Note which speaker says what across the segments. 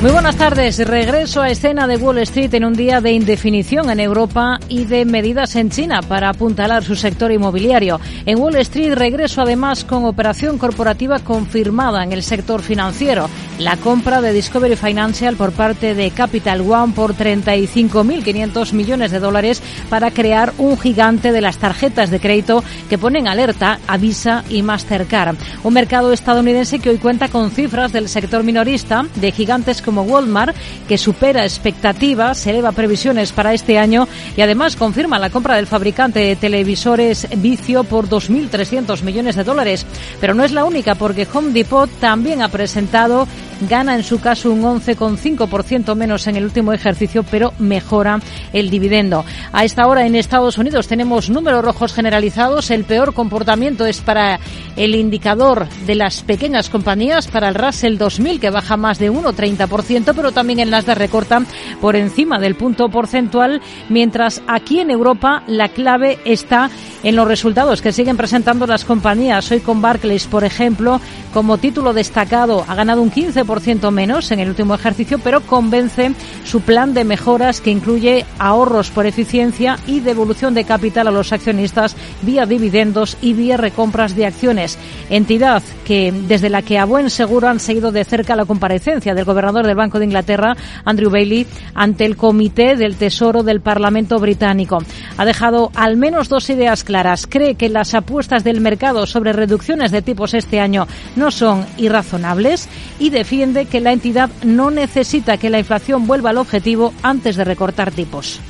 Speaker 1: Muy buenas tardes. Regreso a escena de Wall Street en un día de indefinición en Europa y de medidas en China para apuntalar su sector inmobiliario. En Wall Street regreso además con operación corporativa confirmada en el sector financiero. La compra de Discovery Financial por parte de Capital One por 35.500 millones de dólares para crear un gigante de las tarjetas de crédito que ponen alerta a Visa y Mastercard. Un mercado estadounidense que hoy cuenta con cifras del sector minorista de gigantes como Walmart, que supera expectativas, eleva previsiones para este año y además confirma la compra del fabricante de televisores Vicio por 2.300 millones de dólares. Pero no es la única, porque Home Depot también ha presentado gana en su caso un 11,5% menos en el último ejercicio, pero mejora el dividendo. A esta hora en Estados Unidos tenemos números rojos generalizados. El peor comportamiento es para el indicador de las pequeñas compañías, para el Russell 2000, que baja más de 1,30%, pero también el Nasdaq recorta por encima del punto porcentual, mientras aquí en Europa la clave está en los resultados que siguen presentando las compañías. Hoy con Barclays, por ejemplo, como título destacado, ha ganado un 15% menos en el último ejercicio, pero convence su plan de mejoras que incluye ahorros por eficiencia y devolución de capital a los accionistas vía dividendos y vía recompras de acciones. Entidad que desde la que a buen seguro han seguido de cerca la comparecencia del gobernador del Banco de Inglaterra, Andrew Bailey, ante el Comité del Tesoro del Parlamento británico. Ha dejado al menos dos ideas claras. Cree que las apuestas del mercado sobre reducciones de tipos este año no son irrazonables y defiende que la entidad no necesita que la inflación vuelva al objetivo antes de recortar tipos.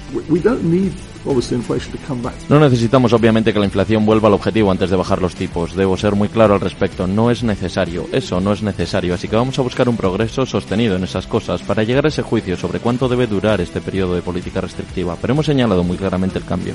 Speaker 2: No necesitamos obviamente que la inflación vuelva al objetivo antes de bajar los tipos. Debo ser muy claro al respecto. No es necesario. Eso no es necesario. Así que vamos a buscar un progreso sostenido en esas cosas para llegar a ese juicio sobre cuánto debe durar este periodo de política restrictiva. Pero hemos señalado muy claramente el cambio.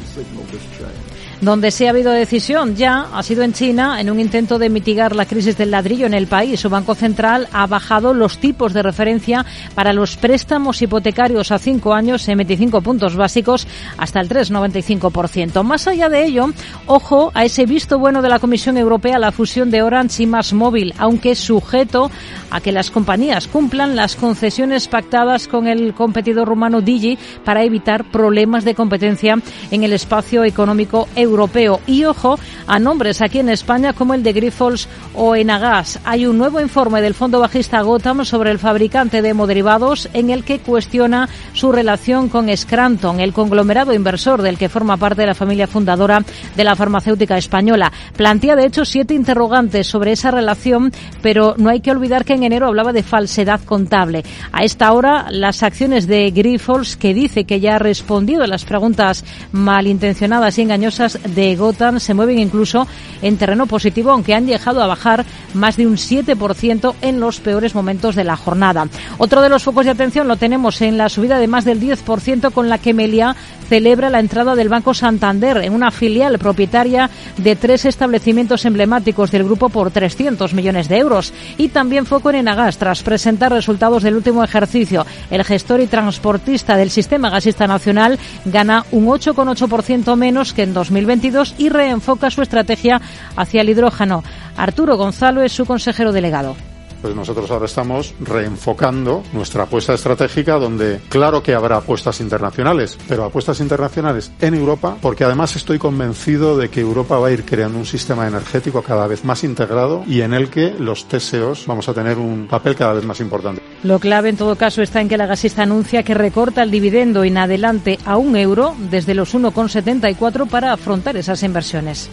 Speaker 1: Donde se ha habido decisión ya ha sido en China en un intento de mitigar la crisis del ladrillo en el país. Su Banco Central ha bajado los tipos de referencia para los préstamos hipotecarios a cinco años en 25 puntos básicos hasta el 3,95%. Más allá de ello, ojo a ese visto bueno de la Comisión Europea la fusión de Orange y Más Móvil, aunque sujeto a que las compañías cumplan las concesiones pactadas con el competidor rumano Digi para evitar problemas de competencia en el espacio económico europeo europeo. Y ojo a nombres aquí en España como el de Grifols o Enagas. Hay un nuevo informe del fondo bajista Gotham sobre el fabricante de hemoderivados en el que cuestiona su relación con Scranton, el conglomerado inversor del que forma parte la familia fundadora de la farmacéutica española. Plantea, de hecho, siete interrogantes sobre esa relación, pero no hay que olvidar que en enero hablaba de falsedad contable. A esta hora, las acciones de Grifols, que dice que ya ha respondido a las preguntas malintencionadas y engañosas de Gotham se mueven incluso en terreno positivo, aunque han llegado a bajar más de un 7% en los peores momentos de la jornada. Otro de los focos de atención lo tenemos en la subida de más del 10% con la que Melia celebra la entrada del Banco Santander en una filial propietaria de tres establecimientos emblemáticos del grupo por 300 millones de euros. Y también foco en Enagas tras presentar resultados del último ejercicio. El gestor y transportista del sistema gasista nacional gana un 8,8% menos que en 2022 y reenfoca su estrategia hacia el hidrógeno. Arturo Gonzalo es su consejero delegado
Speaker 3: pues nosotros ahora estamos reenfocando nuestra apuesta estratégica donde claro que habrá apuestas internacionales, pero apuestas internacionales en Europa, porque además estoy convencido de que Europa va a ir creando un sistema energético cada vez más integrado y en el que los TSEOs vamos a tener un papel cada vez más importante.
Speaker 1: Lo clave en todo caso está en que la gasista anuncia que recorta el dividendo en adelante a un euro desde los 1,74 para afrontar esas inversiones.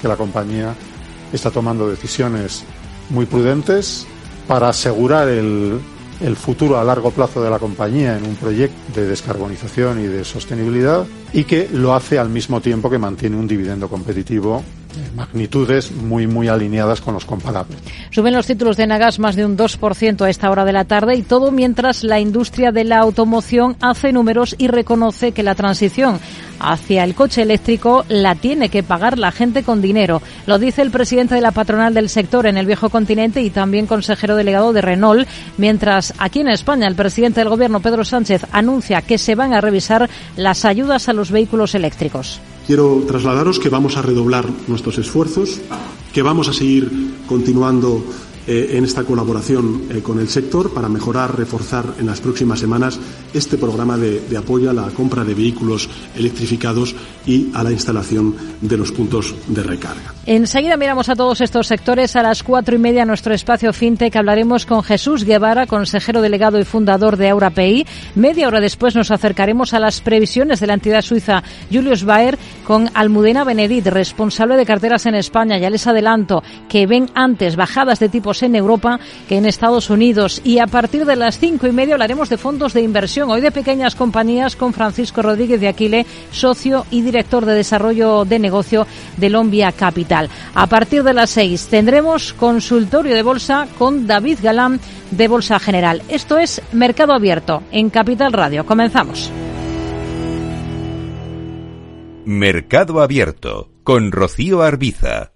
Speaker 3: Que la compañía está tomando decisiones muy prudentes para asegurar el, el futuro a largo plazo de la compañía en un proyecto de descarbonización y de sostenibilidad y que lo hace al mismo tiempo que mantiene un dividendo competitivo magnitudes muy muy alineadas con los comparables.
Speaker 1: Suben los títulos de Nagas más de un 2% a esta hora de la tarde y todo mientras la industria de la automoción hace números y reconoce que la transición hacia el coche eléctrico la tiene que pagar la gente con dinero. Lo dice el presidente de la patronal del sector en el viejo continente y también consejero delegado de Renault, mientras aquí en España el presidente del gobierno, Pedro Sánchez, anuncia que se van a revisar las ayudas a los vehículos eléctricos.
Speaker 4: Quiero trasladaros que vamos a redoblar nuestros esfuerzos, que vamos a seguir continuando en esta colaboración eh, con el sector para mejorar, reforzar en las próximas semanas este programa de, apoyo a la compra de vehículos electrificados y a la instalación de los puntos de recarga.
Speaker 1: Enseguida miramos a todos estos sectores. A las cuatro y media nuestro espacio FinTech hablaremos con Jesús Guevara, consejero delegado y fundador de AuraPay. Media hora después nos acercaremos a las previsiones de la entidad suiza Julius Baer con Almudena Benedit, responsable de carteras en España. Ya les adelanto que ven antes bajadas de tipos en Europa que en Estados Unidos. Y a partir de las cinco y media hablaremos de fondos de inversión, hoy de pequeñas compañías con Francisco Rodríguez de Aquile, socio y director de desarrollo de negocio de Lombia Capital. A partir de las seis tendremos consultorio de bolsa con David Galán de Bolsa General. Esto es Mercado Abierto en Capital Radio. Comenzamos.
Speaker 5: Mercado Abierto con Rocío Arbiza.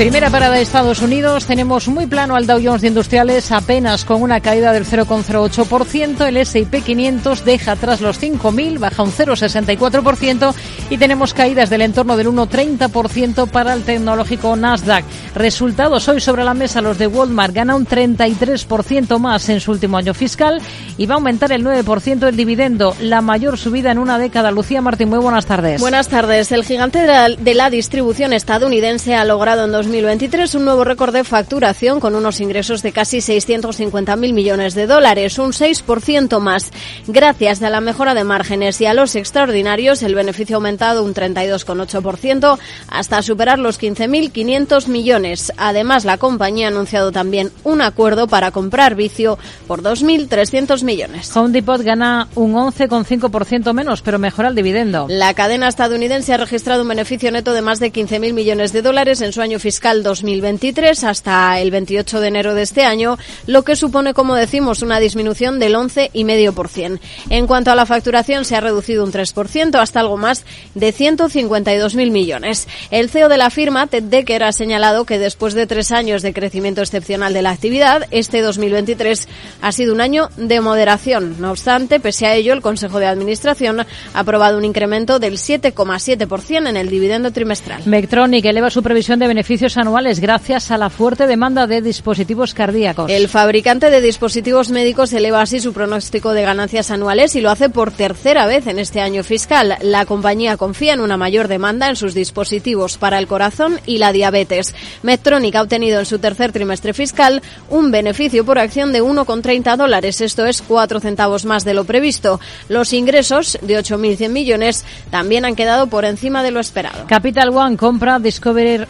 Speaker 1: Primera parada de Estados Unidos. Tenemos muy plano al Dow Jones de Industriales, apenas con una caída del 0,08%. El S&P 500 deja atrás los 5.000, baja un 0,64%. Y tenemos caídas del entorno del 1,30% para el tecnológico Nasdaq. Resultados hoy sobre la mesa. Los de Walmart gana un 33% más en su último año fiscal y va a aumentar el 9% el dividendo. La mayor subida en una década. Lucía Martín, muy buenas tardes.
Speaker 6: Buenas tardes. El gigante de la, de la distribución estadounidense ha logrado en 2023 un nuevo récord de facturación con unos ingresos de casi 650.000 millones de dólares, un 6% más. Gracias a la mejora de márgenes y a los extraordinarios, el beneficio ha aumentado un 32,8% hasta superar los 15.500 millones. Además, la compañía ha anunciado también un acuerdo para comprar vicio por 2.300 millones.
Speaker 1: Home Depot gana un 11,5% menos, pero mejora el dividendo.
Speaker 6: La cadena estadounidense ha registrado un beneficio neto de más de 15.000 millones de dólares en su año fiscal fiscal 2023 hasta el 28 de enero de este año, lo que supone, como decimos, una disminución del 11,5%. En cuanto a la facturación, se ha reducido un 3% hasta algo más de 152.000 millones. El CEO de la firma, Ted Decker, ha señalado que después de tres años de crecimiento excepcional de la actividad, este 2023 ha sido un año de moderación. No obstante, pese a ello, el Consejo de Administración ha aprobado un incremento del 7,7% en el dividendo trimestral.
Speaker 1: Medtronic eleva su previsión de beneficios anuales gracias a la fuerte demanda de dispositivos cardíacos.
Speaker 6: El fabricante de dispositivos médicos eleva así su pronóstico de ganancias anuales y lo hace por tercera vez en este año fiscal. La compañía confía en una mayor demanda en sus dispositivos para el corazón y la diabetes. Medtronic ha obtenido en su tercer trimestre fiscal un beneficio por acción de 1,30 dólares, esto es 4 centavos más de lo previsto. Los ingresos de 8.100 millones también han quedado por encima de lo esperado.
Speaker 1: Capital One compra Discovery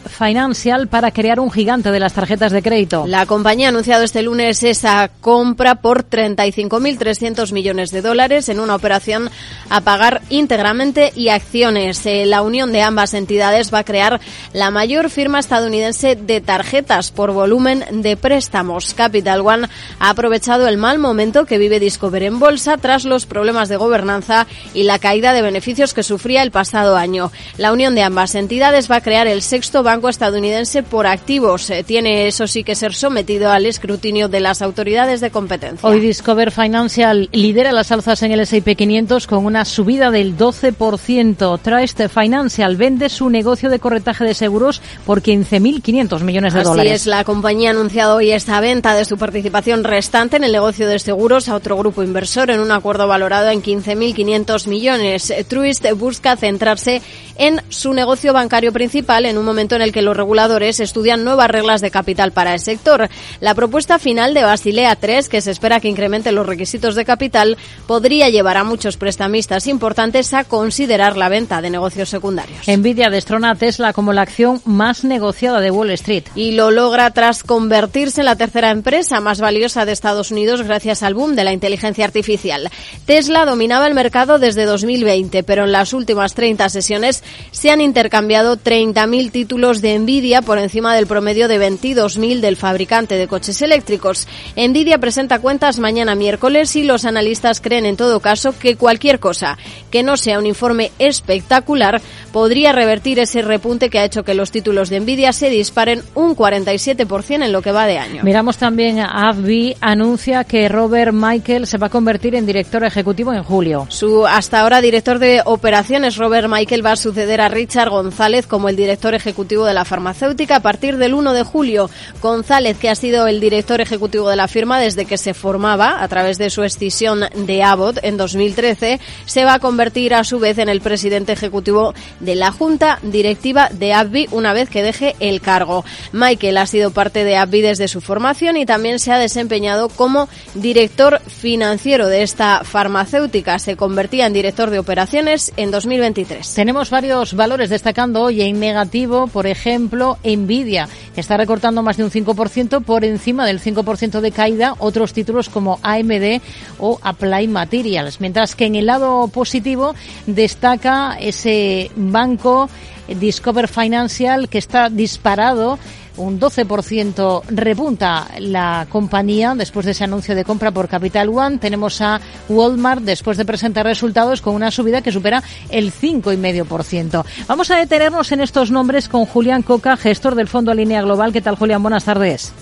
Speaker 1: Para crear un gigante de las tarjetas de crédito.
Speaker 6: La compañía ha anunciado este lunes esa compra por 35.300 millones de dólares en una operación a pagar íntegramente y acciones. Eh, la unión de ambas entidades va a crear la mayor firma estadounidense de tarjetas por volumen de préstamos. Capital One ha aprovechado el mal momento que vive Discover en bolsa tras los problemas de gobernanza y la caída de beneficios que sufría el pasado año. La unión de ambas entidades va a crear el sexto banco estadounidense por activos. Eh, tiene, eso sí, que ser sometido al escrutinio de las autoridades de competencia.
Speaker 1: Hoy Discover Financial lidera las alzas en el S&P 500 con una subida del 12%. Trust Financial vende su negocio de corretaje de seguros por 15.500 millones de
Speaker 6: Así
Speaker 1: dólares.
Speaker 6: es, la compañía ha anunciado hoy esta venta de su participación restante en el negocio de seguros a otro grupo inversor en un acuerdo valorado en 15.500 millones. Truist busca centrarse en su negocio bancario principal en un momento en el que los reguladores estudian nuevas reglas de capital para el sector. La propuesta final de Basilea III, que se espera que incremente los requisitos de capital, podría llevar a muchos prestamistas importantes a considerar la venta de negocios secundarios.
Speaker 1: Nvidia destrona a Tesla como la acción más negociada de Wall Street.
Speaker 6: Y lo logra tras convertirse en la tercera empresa más valiosa de Estados Unidos gracias al boom de la inteligencia artificial. Tesla dominaba el mercado desde 2020, pero en las últimas 30 sesiones se han intercambiado 30.000 títulos de Nvidia por encima del promedio de 22.000 del fabricante de coches eléctricos. Nvidia presenta cuentas mañana miércoles y los analistas creen en todo caso que cualquier cosa que no sea un informe espectacular podría revertir ese repunte que ha hecho que los títulos de Nvidia se disparen un 47% en lo que va de año.
Speaker 1: Miramos también a AbbVie anuncia que Robert Michael se va a convertir en director ejecutivo en julio.
Speaker 6: Su hasta ahora director de operaciones Robert Michael va a suceder a Richard González como el director ejecutivo de la a partir del 1 de julio. González, que ha sido el director ejecutivo de la firma desde que se formaba a través de su escisión de Abbott en 2013, se va a convertir a su vez en el presidente ejecutivo de la Junta Directiva de AbbVie una vez que deje el cargo. Michael ha sido parte de AbbVie desde su formación y también se ha desempeñado como director financiero de esta farmacéutica. Se convertía en director de operaciones en 2023.
Speaker 1: Tenemos varios valores destacando hoy en negativo, por ejemplo, Nvidia, que está recortando más de un 5% por encima del 5% de caída otros títulos como AMD o Applied Materials, mientras que en el lado positivo destaca ese banco Discover Financial que está disparado un 12% repunta la compañía después de ese anuncio de compra por Capital One. Tenemos a Walmart después de presentar resultados con una subida que supera el 5,5%. Vamos a detenernos en estos nombres con Julián Coca, gestor del Fondo Línea Global. ¿Qué tal, Julián? Buenas tardes.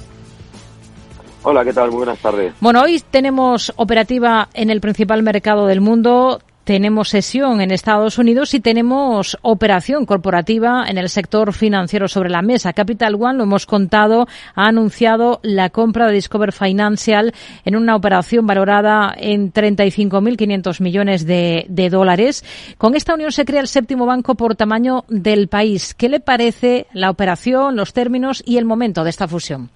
Speaker 7: Hola, ¿qué tal? Muy buenas tardes.
Speaker 1: Bueno, hoy tenemos operativa en el principal mercado del mundo tenemos sesión en Estados Unidos y tenemos operación corporativa en el sector financiero sobre la mesa. Capital One, lo hemos contado, ha anunciado la compra de Discover Financial en una operación valorada en 35.500 millones de, dólares. Con esta unión se crea el séptimo banco por tamaño del país. ¿Qué le parece la operación, los términos y el momento de esta fusión?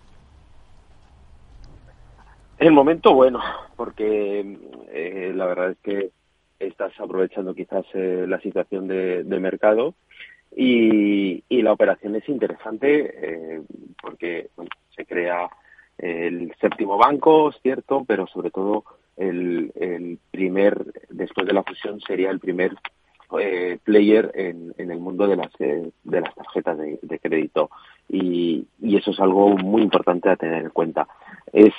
Speaker 7: El momento bueno, porque eh, la verdad es que estás aprovechando quizás eh, la situación de, mercado y, la operación es interesante eh, porque se crea el séptimo banco, es cierto, pero sobre todo el, primer, después de la fusión, sería el primer eh, player en, el mundo de las, de las tarjetas de, crédito y, y, eso es algo muy importante a tener en cuenta. Es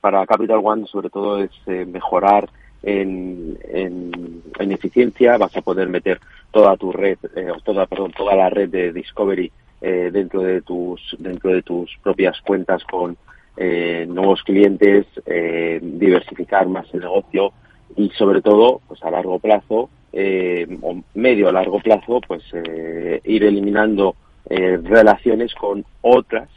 Speaker 7: para Capital One sobre todo es mejorar en, en, eficiencia, vas a poder meter toda tu red, eh, toda, perdón, toda la red de Discovery eh, dentro de tus dentro de tus propias cuentas con eh, nuevos clientes, eh, diversificar más el negocio y sobre todo, pues a largo plazo o medio a largo plazo, pues ir eliminando relaciones con otras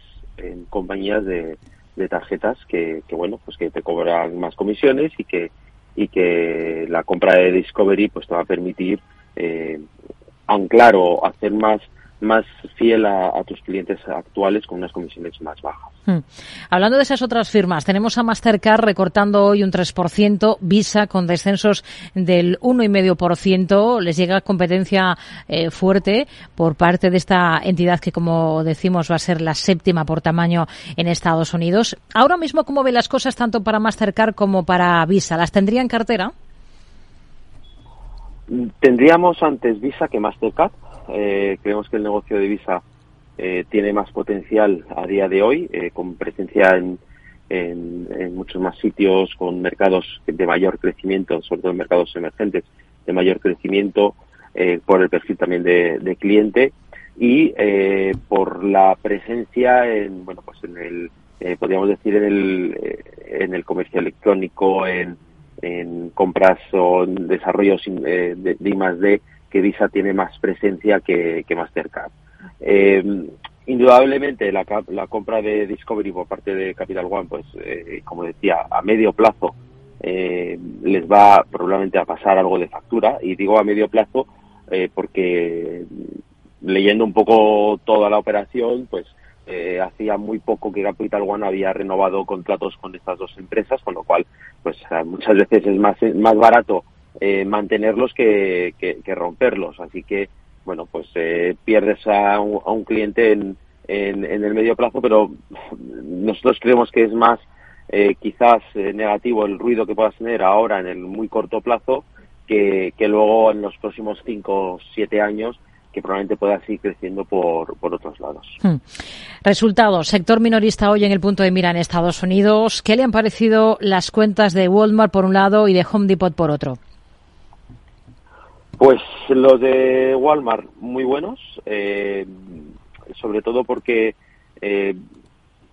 Speaker 7: compañías de, de tarjetas que, que bueno pues que te cobran más comisiones y que y que la compra de Discovery pues te va a permitir eh, anclar o hacer más más fiel a, tus clientes actuales con unas comisiones más bajas. Hmm.
Speaker 1: Hablando de esas otras firmas, tenemos a Mastercard recortando hoy un 3%, Visa con descensos del 1,5%. Les llega competencia eh, fuerte por parte de esta entidad que, como decimos, va a ser la séptima por tamaño en Estados Unidos. Ahora mismo, ¿cómo ve las cosas tanto para Mastercard como para Visa? ¿Las tendría en cartera?
Speaker 7: Tendríamos antes Visa que Mastercard eh, creemos que el negocio de Visa eh, tiene más potencial a día de hoy, eh, con presencia en, en, muchos más sitios, con mercados de mayor crecimiento, sobre todo en mercados emergentes, de mayor crecimiento, eh, por el perfil también de, cliente. Y por la presencia en, bueno, pues en el, podríamos decir, en el, en el comercio electrónico, en, en compras o en desarrollos de, de I más D, que Visa tiene más presencia que, que Mastercard. Eh, indudablemente la, la, compra de Discovery por parte de Capital One, pues eh, como decía, a medio plazo eh, les va probablemente a pasar algo de factura y digo a medio plazo porque leyendo un poco toda la operación, pues hacía muy poco que Capital One había renovado contratos con estas dos empresas, con lo cual, pues muchas veces es más, más barato eh, mantenerlos que, que, romperlos. Así que, bueno, pues eh, pierdes a un, a un cliente en, en, el medio plazo, pero nosotros creemos que es más eh, quizás eh, negativo el ruido que puedas tener ahora en el muy corto plazo que, luego en los próximos cinco o siete años que probablemente pueda seguir creciendo por, por otros lados.
Speaker 1: Hmm. Resultados. Sector minorista hoy en el punto de mira en Estados Unidos. ¿Qué le han parecido las cuentas de Walmart por un lado y de Home Depot por otro?
Speaker 7: Pues los de Walmart muy buenos, eh, sobre todo porque eh,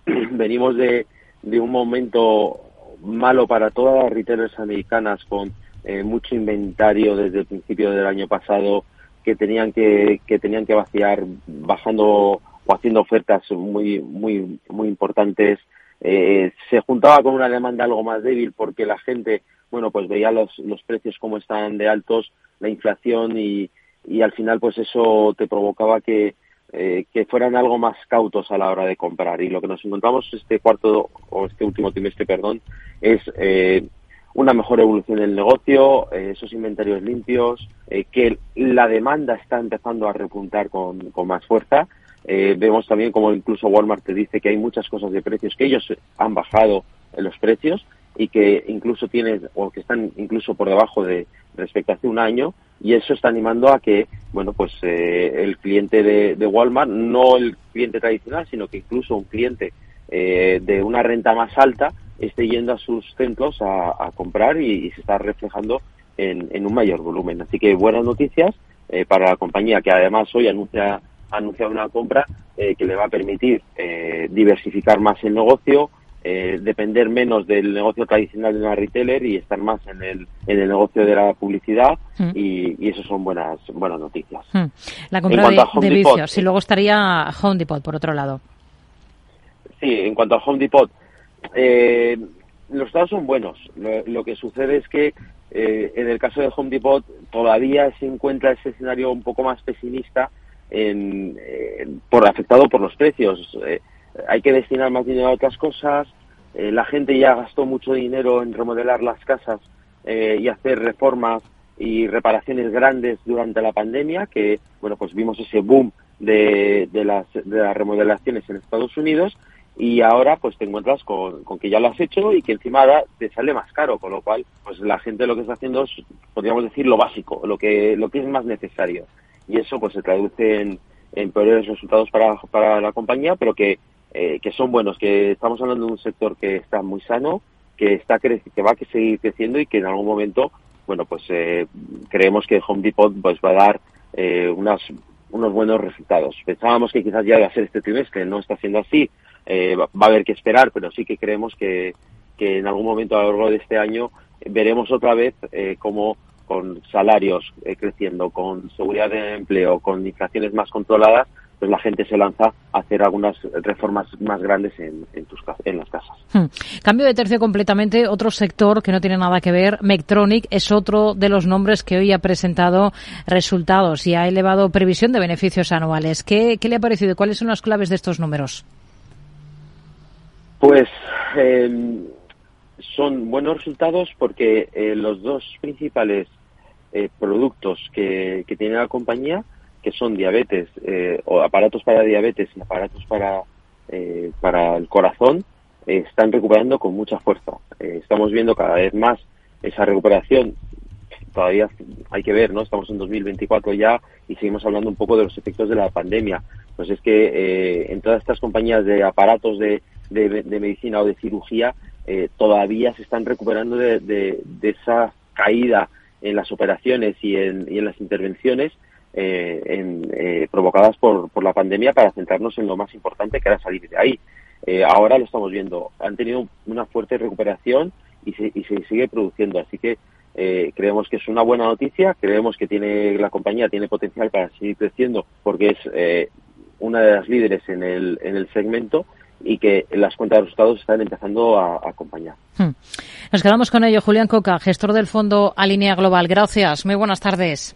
Speaker 7: venimos de, de un momento malo para todas las retailers americanas con eh, mucho inventario desde el principio del año pasado que tenían que, que tenían que vaciar bajando o haciendo ofertas muy muy muy importantes. Eh, se juntaba con una demanda algo más débil porque la gente bueno pues veía los, los precios como estaban de altos la inflación y, y al final pues eso te provocaba que eh, que fueran algo más cautos a la hora de comprar. Y lo que nos encontramos este cuarto o este último trimestre, perdón, es eh, una mejor evolución del negocio, eh, esos inventarios limpios, eh, que la demanda está empezando a repuntar con, con más fuerza. Vemos también como incluso Walmart te dice que hay muchas cosas de precios que ellos han bajado en los precios y que incluso tienen o que están incluso por debajo de respecto a hace un año y eso está animando a que bueno pues eh, el cliente de, de, Walmart no el cliente tradicional sino que incluso un cliente eh, de una renta más alta esté yendo a sus centros a, a comprar y, se está reflejando en, en, un mayor volumen. Así que buenas noticias eh, para la compañía que además hoy anuncia ha anunciado una compra eh, que le va a permitir eh, diversificar más el negocio eh, depender menos del negocio tradicional de una retailer y estar más en el, en el negocio de la publicidad mm. y, y eso son buenas buenas noticias.
Speaker 1: Mm. La compra de, de vicios y luego estaría Home Depot por otro lado.
Speaker 7: Sí, en cuanto a Home Depot, eh, los datos son buenos. Lo, lo que sucede es que eh, en el caso de Home Depot todavía se encuentra ese escenario un poco más pesimista en, eh, por afectado por los precios. Hay que destinar más dinero a otras cosas. Eh, la gente ya gastó mucho dinero en remodelar las casas eh, y hacer reformas y reparaciones grandes durante la pandemia, que bueno pues vimos ese boom de, de, las, de las remodelaciones en Estados Unidos y ahora pues te encuentras con, con, que ya lo has hecho y que encima ahora te sale más caro, con lo cual pues la gente lo que está haciendo es, podríamos decir, lo básico, lo que, lo que es más necesario. Y eso pues se traduce en, en peores resultados para, para la compañía, pero que eh, que son buenos, que estamos hablando de un sector que está muy sano, que está que va a seguir creciendo y que en algún momento, bueno, pues eh, creemos que Home Depot pues va a dar eh, unas, unos buenos resultados. Pensábamos que quizás ya iba a ser este trimestre, no está siendo así, eh, va, va a haber que esperar, pero sí que creemos que, que en algún momento a lo largo de este año veremos otra vez eh, cómo con salarios eh, creciendo, con seguridad de empleo, con inflaciones más controladas, pues la gente se lanza a hacer algunas reformas más grandes en, en, tus, en las casas.
Speaker 1: Hmm. Cambio de tercio completamente, otro sector que no tiene nada que ver, Mectronic es otro de los nombres que hoy ha presentado resultados y ha elevado previsión de beneficios anuales. ¿Qué, qué le ha parecido cuáles son las claves de estos números?
Speaker 7: Pues eh, son buenos resultados porque eh, los dos principales eh, productos que, que tiene la compañía que son diabetes eh, o aparatos para diabetes y aparatos para eh, para el corazón eh, están recuperando con mucha fuerza. Eh, estamos viendo cada vez más esa recuperación. Todavía hay que ver, ¿no? Estamos en 2024 ya y seguimos hablando un poco de los efectos de la pandemia. Pues es que en todas estas compañías de aparatos de, de, de medicina o de cirugía todavía se están recuperando de, de esa caída en las operaciones y en, y en las intervenciones eh, en, eh, provocadas por, por, la pandemia para centrarnos en lo más importante que era salir de ahí. Eh, ahora lo estamos viendo. Han tenido una fuerte recuperación y se, y se sigue produciendo. Así que eh, creemos que es una buena noticia. Creemos que tiene la compañía tiene potencial para seguir creciendo porque es eh, una de las líderes en el, en el segmento y que las cuentas de resultados están empezando a, acompañar.
Speaker 1: Hmm. Nos quedamos con ello. Julián Coca, gestor del fondo Alinea Global. Gracias. Muy buenas tardes.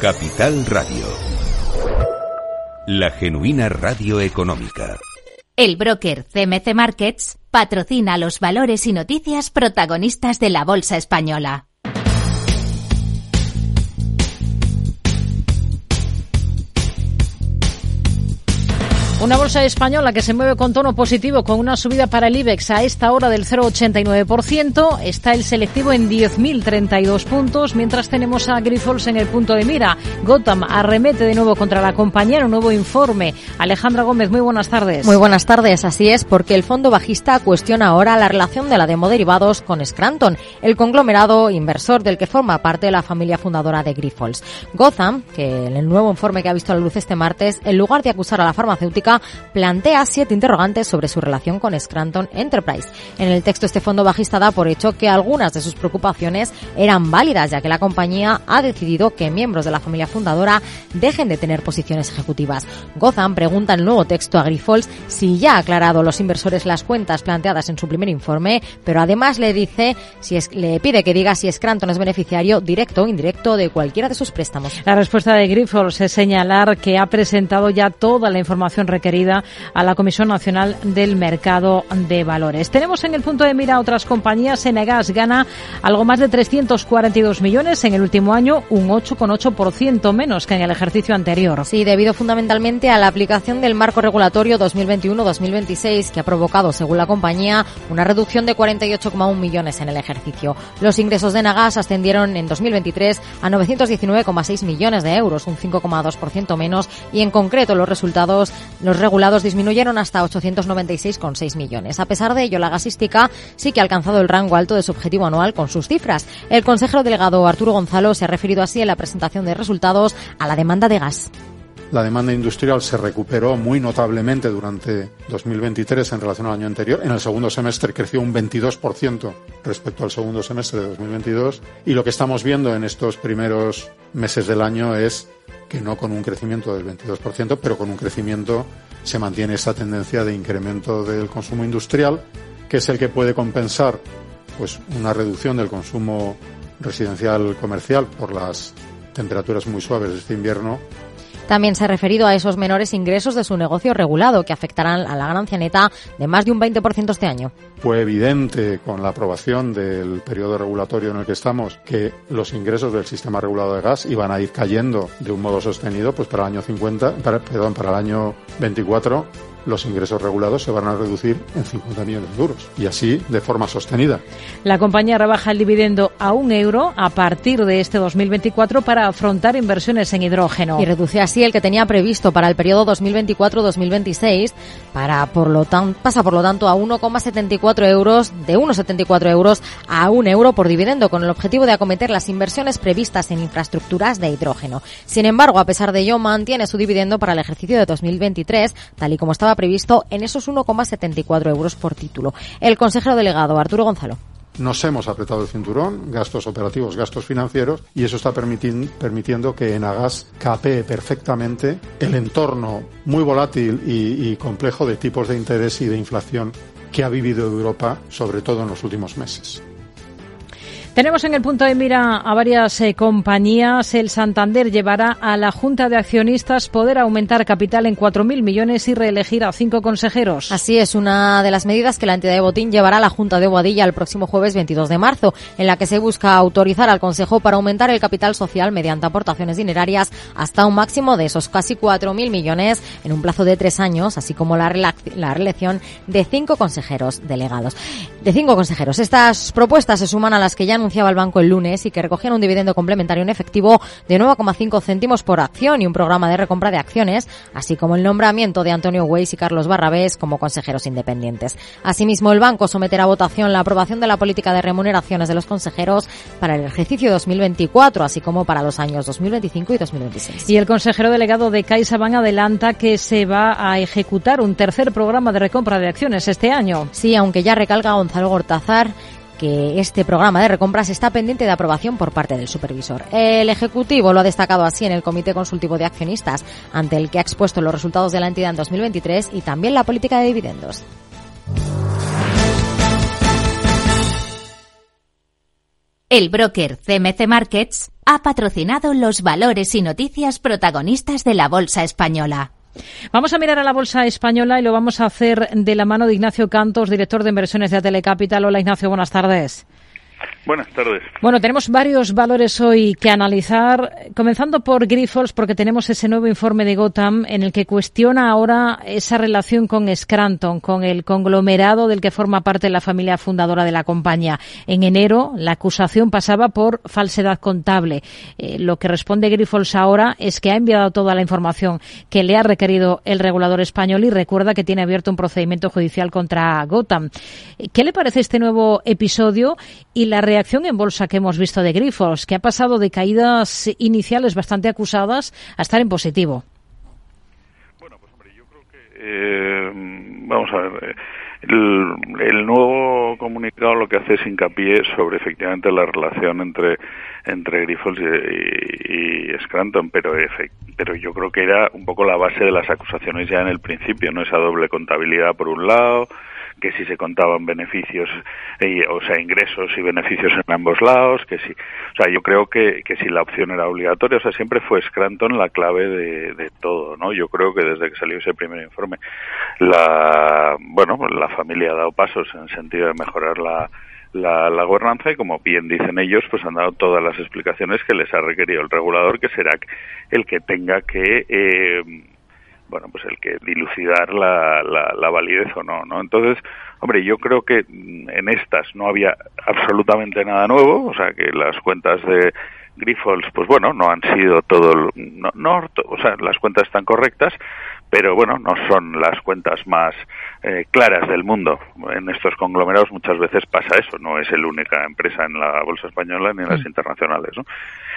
Speaker 5: Capital Radio. La genuina radio económica.
Speaker 8: El broker CMC Markets patrocina los valores y noticias protagonistas de la Bolsa Española.
Speaker 1: Una bolsa española que se mueve con tono positivo con una subida para el IBEX a esta hora del 0,89%. Está el selectivo en 10.032 puntos, mientras tenemos a Grifols en el punto de mira. Gotham arremete de nuevo contra la compañía en un nuevo informe. Alejandra Gómez, muy buenas tardes.
Speaker 9: Muy buenas tardes, así es, porque el fondo bajista cuestiona ahora la relación de la demo derivados con Scranton, el conglomerado inversor del que forma parte la familia fundadora de Grifols. Gotham, que en el nuevo informe que ha visto la luz este martes, en lugar de acusar a la farmacéutica, plantea siete interrogantes sobre su relación con Scranton Enterprise. En el texto este fondo bajista da por hecho que algunas de sus preocupaciones eran válidas, ya que la compañía ha decidido que miembros de la familia fundadora dejen de tener posiciones ejecutivas. Gotham pregunta en el nuevo texto a Grifols si ya ha aclarado los inversores las cuentas planteadas en su primer informe, pero además le dice si le pide que diga si Scranton es beneficiario directo o indirecto de cualquiera de sus préstamos.
Speaker 1: La respuesta de Grifols es señalar que ha presentado ya toda la información requerida a la Comisión Nacional del Mercado de Valores. Tenemos en el punto de mira otras compañías. Enegas gana algo más de 342 millones en el último año, un 8,8% menos que en el ejercicio anterior.
Speaker 9: Sí, debido fundamentalmente a la aplicación del marco regulatorio 2021-2026 que ha provocado, según la compañía, una reducción de 48,1 millones en el ejercicio. Los ingresos de Enagas ascendieron en 2023 a 919,6 millones de euros, un 5,2% menos y en concreto los resultados los regulados disminuyeron hasta 896,6 millones. A pesar de ello, la gasística sí que ha alcanzado el rango alto de su objetivo anual con sus cifras. El consejero delegado Arturo Gonzalo se ha referido así en la presentación de resultados a la demanda de gas.
Speaker 3: La demanda industrial se recuperó muy notablemente durante 2023 en relación al año anterior. En el segundo semestre creció un 22% respecto al segundo semestre de 2022. Y lo que estamos viendo en estos primeros meses del año es que no con un crecimiento del 22%, pero con un crecimiento se mantiene esa tendencia de incremento del consumo industrial, que es el que puede compensar pues una reducción del consumo residencial comercial por las temperaturas muy suaves de este invierno
Speaker 9: también se ha referido a esos menores ingresos de su negocio regulado que afectarán a la ganancia neta de más de un 20% este año.
Speaker 3: Fue evidente con la aprobación del periodo regulatorio en el que estamos que los ingresos del sistema regulado de gas iban a ir cayendo de un modo sostenido pues para el año 50, perdón, para el año 24 los ingresos regulados se van a reducir en 50 millones de euros y así de forma sostenida.
Speaker 1: La compañía rebaja el dividendo a un euro a partir de este 2024 para afrontar inversiones en hidrógeno.
Speaker 9: Y reduce así el que tenía previsto para el periodo 2024-2026 para por lo tanto pasa por lo tanto a 1,74 euros de 1,74 euros a 1 euro por dividendo con el objetivo de acometer las inversiones previstas en infraestructuras de hidrógeno. Sin embargo, a pesar de ello mantiene su dividendo para el ejercicio de 2023 tal y como estaba previsto en esos 1,74 euros por título. El consejero delegado Arturo Gonzalo
Speaker 3: nos hemos apretado el cinturón, gastos operativos, gastos financieros, y eso está permitiendo que Enagas capee perfectamente el entorno muy volátil y, y complejo de tipos de interés y de inflación que ha vivido Europa, sobre todo en los últimos meses.
Speaker 1: Tenemos en el punto de mira a varias eh, compañías. El Santander llevará a la Junta de Accionistas poder aumentar capital en 4.000 millones y reelegir a cinco consejeros.
Speaker 9: Así es, una de las medidas que la entidad de Botín llevará a la Junta de Boadilla el próximo jueves 22 de marzo, en la que se busca autorizar al Consejo para aumentar el capital social mediante aportaciones dinerarias hasta un máximo de esos casi 4.000 millones en un plazo de tres años, así como la, la reelección de cinco consejeros delegados. De cinco consejeros. Estas propuestas se suman a las que ya anunciaba el banco el lunes y que recogían un dividendo complementario en efectivo de 9,5 céntimos por acción y un programa de recompra de acciones, así como el nombramiento de Antonio Weiss y Carlos Barrabés como consejeros independientes. Asimismo, el banco someterá a votación la aprobación de la política de remuneraciones de los consejeros para el ejercicio 2024, así como para los años 2025 y 2026.
Speaker 1: Y el consejero delegado de CaixaBank adelanta que se va a ejecutar un tercer programa de recompra de acciones este año.
Speaker 9: Sí, aunque ya recalca Gonzalo Gortazar que este programa de recompras está pendiente de aprobación por parte del supervisor. El Ejecutivo lo ha destacado así en el Comité Consultivo de Accionistas, ante el que ha expuesto los resultados de la entidad en 2023 y también la política de dividendos.
Speaker 8: El broker CMC Markets ha patrocinado los valores y noticias protagonistas de la Bolsa Española.
Speaker 1: Vamos a mirar a la bolsa española y lo vamos a hacer de la mano de Ignacio Cantos, director de inversiones de Telecapital. Hola Ignacio, buenas tardes.
Speaker 10: Buenas tardes.
Speaker 1: Bueno, tenemos varios valores hoy que analizar, comenzando por Grifols, porque tenemos ese nuevo informe de Gotham en el que cuestiona ahora esa relación con Scranton, con el conglomerado del que forma parte la familia fundadora de la compañía. En enero, la acusación pasaba por falsedad contable. Eh, lo que responde Grifols ahora es que ha enviado toda la información que le ha requerido el regulador español y recuerda que tiene abierto un procedimiento judicial contra Gotham. ¿Qué le parece este nuevo episodio y la reacción en bolsa que hemos visto de Grifols, que ha pasado de caídas iniciales bastante acusadas a estar en positivo.
Speaker 10: Bueno, pues hombre, yo creo que, eh, vamos a ver, eh, el, nuevo comunicado lo que hace es hincapié sobre efectivamente la relación entre entre Grifols y, y, Scranton, pero pero yo creo que era un poco la base de las acusaciones ya en el principio, no esa doble contabilidad por un lado, que si se contaban beneficios, eh, o sea, ingresos y beneficios en ambos lados, que si, o sea, yo creo que, que si la opción era obligatoria, o sea, siempre fue Scranton la clave de, de todo, ¿no? Yo creo que desde que salió ese primer informe, la, bueno, la familia ha dado pasos en el sentido de mejorar la, la, la, gobernanza y como bien dicen ellos, pues han dado todas las explicaciones que les ha requerido el regulador, que será el que tenga que eh, bueno, pues el que dilucidar la, la, validez o no, ¿no? Entonces, hombre, yo creo que en estas no había absolutamente nada nuevo, o sea, que las cuentas de Grifols, pues bueno, no han sido todo, no, no o sea, las cuentas están correctas, pero bueno, no son las cuentas más eh, claras del mundo. En estos conglomerados muchas veces pasa eso, no es la única empresa en la bolsa española ni en las mm. internacionales, ¿no?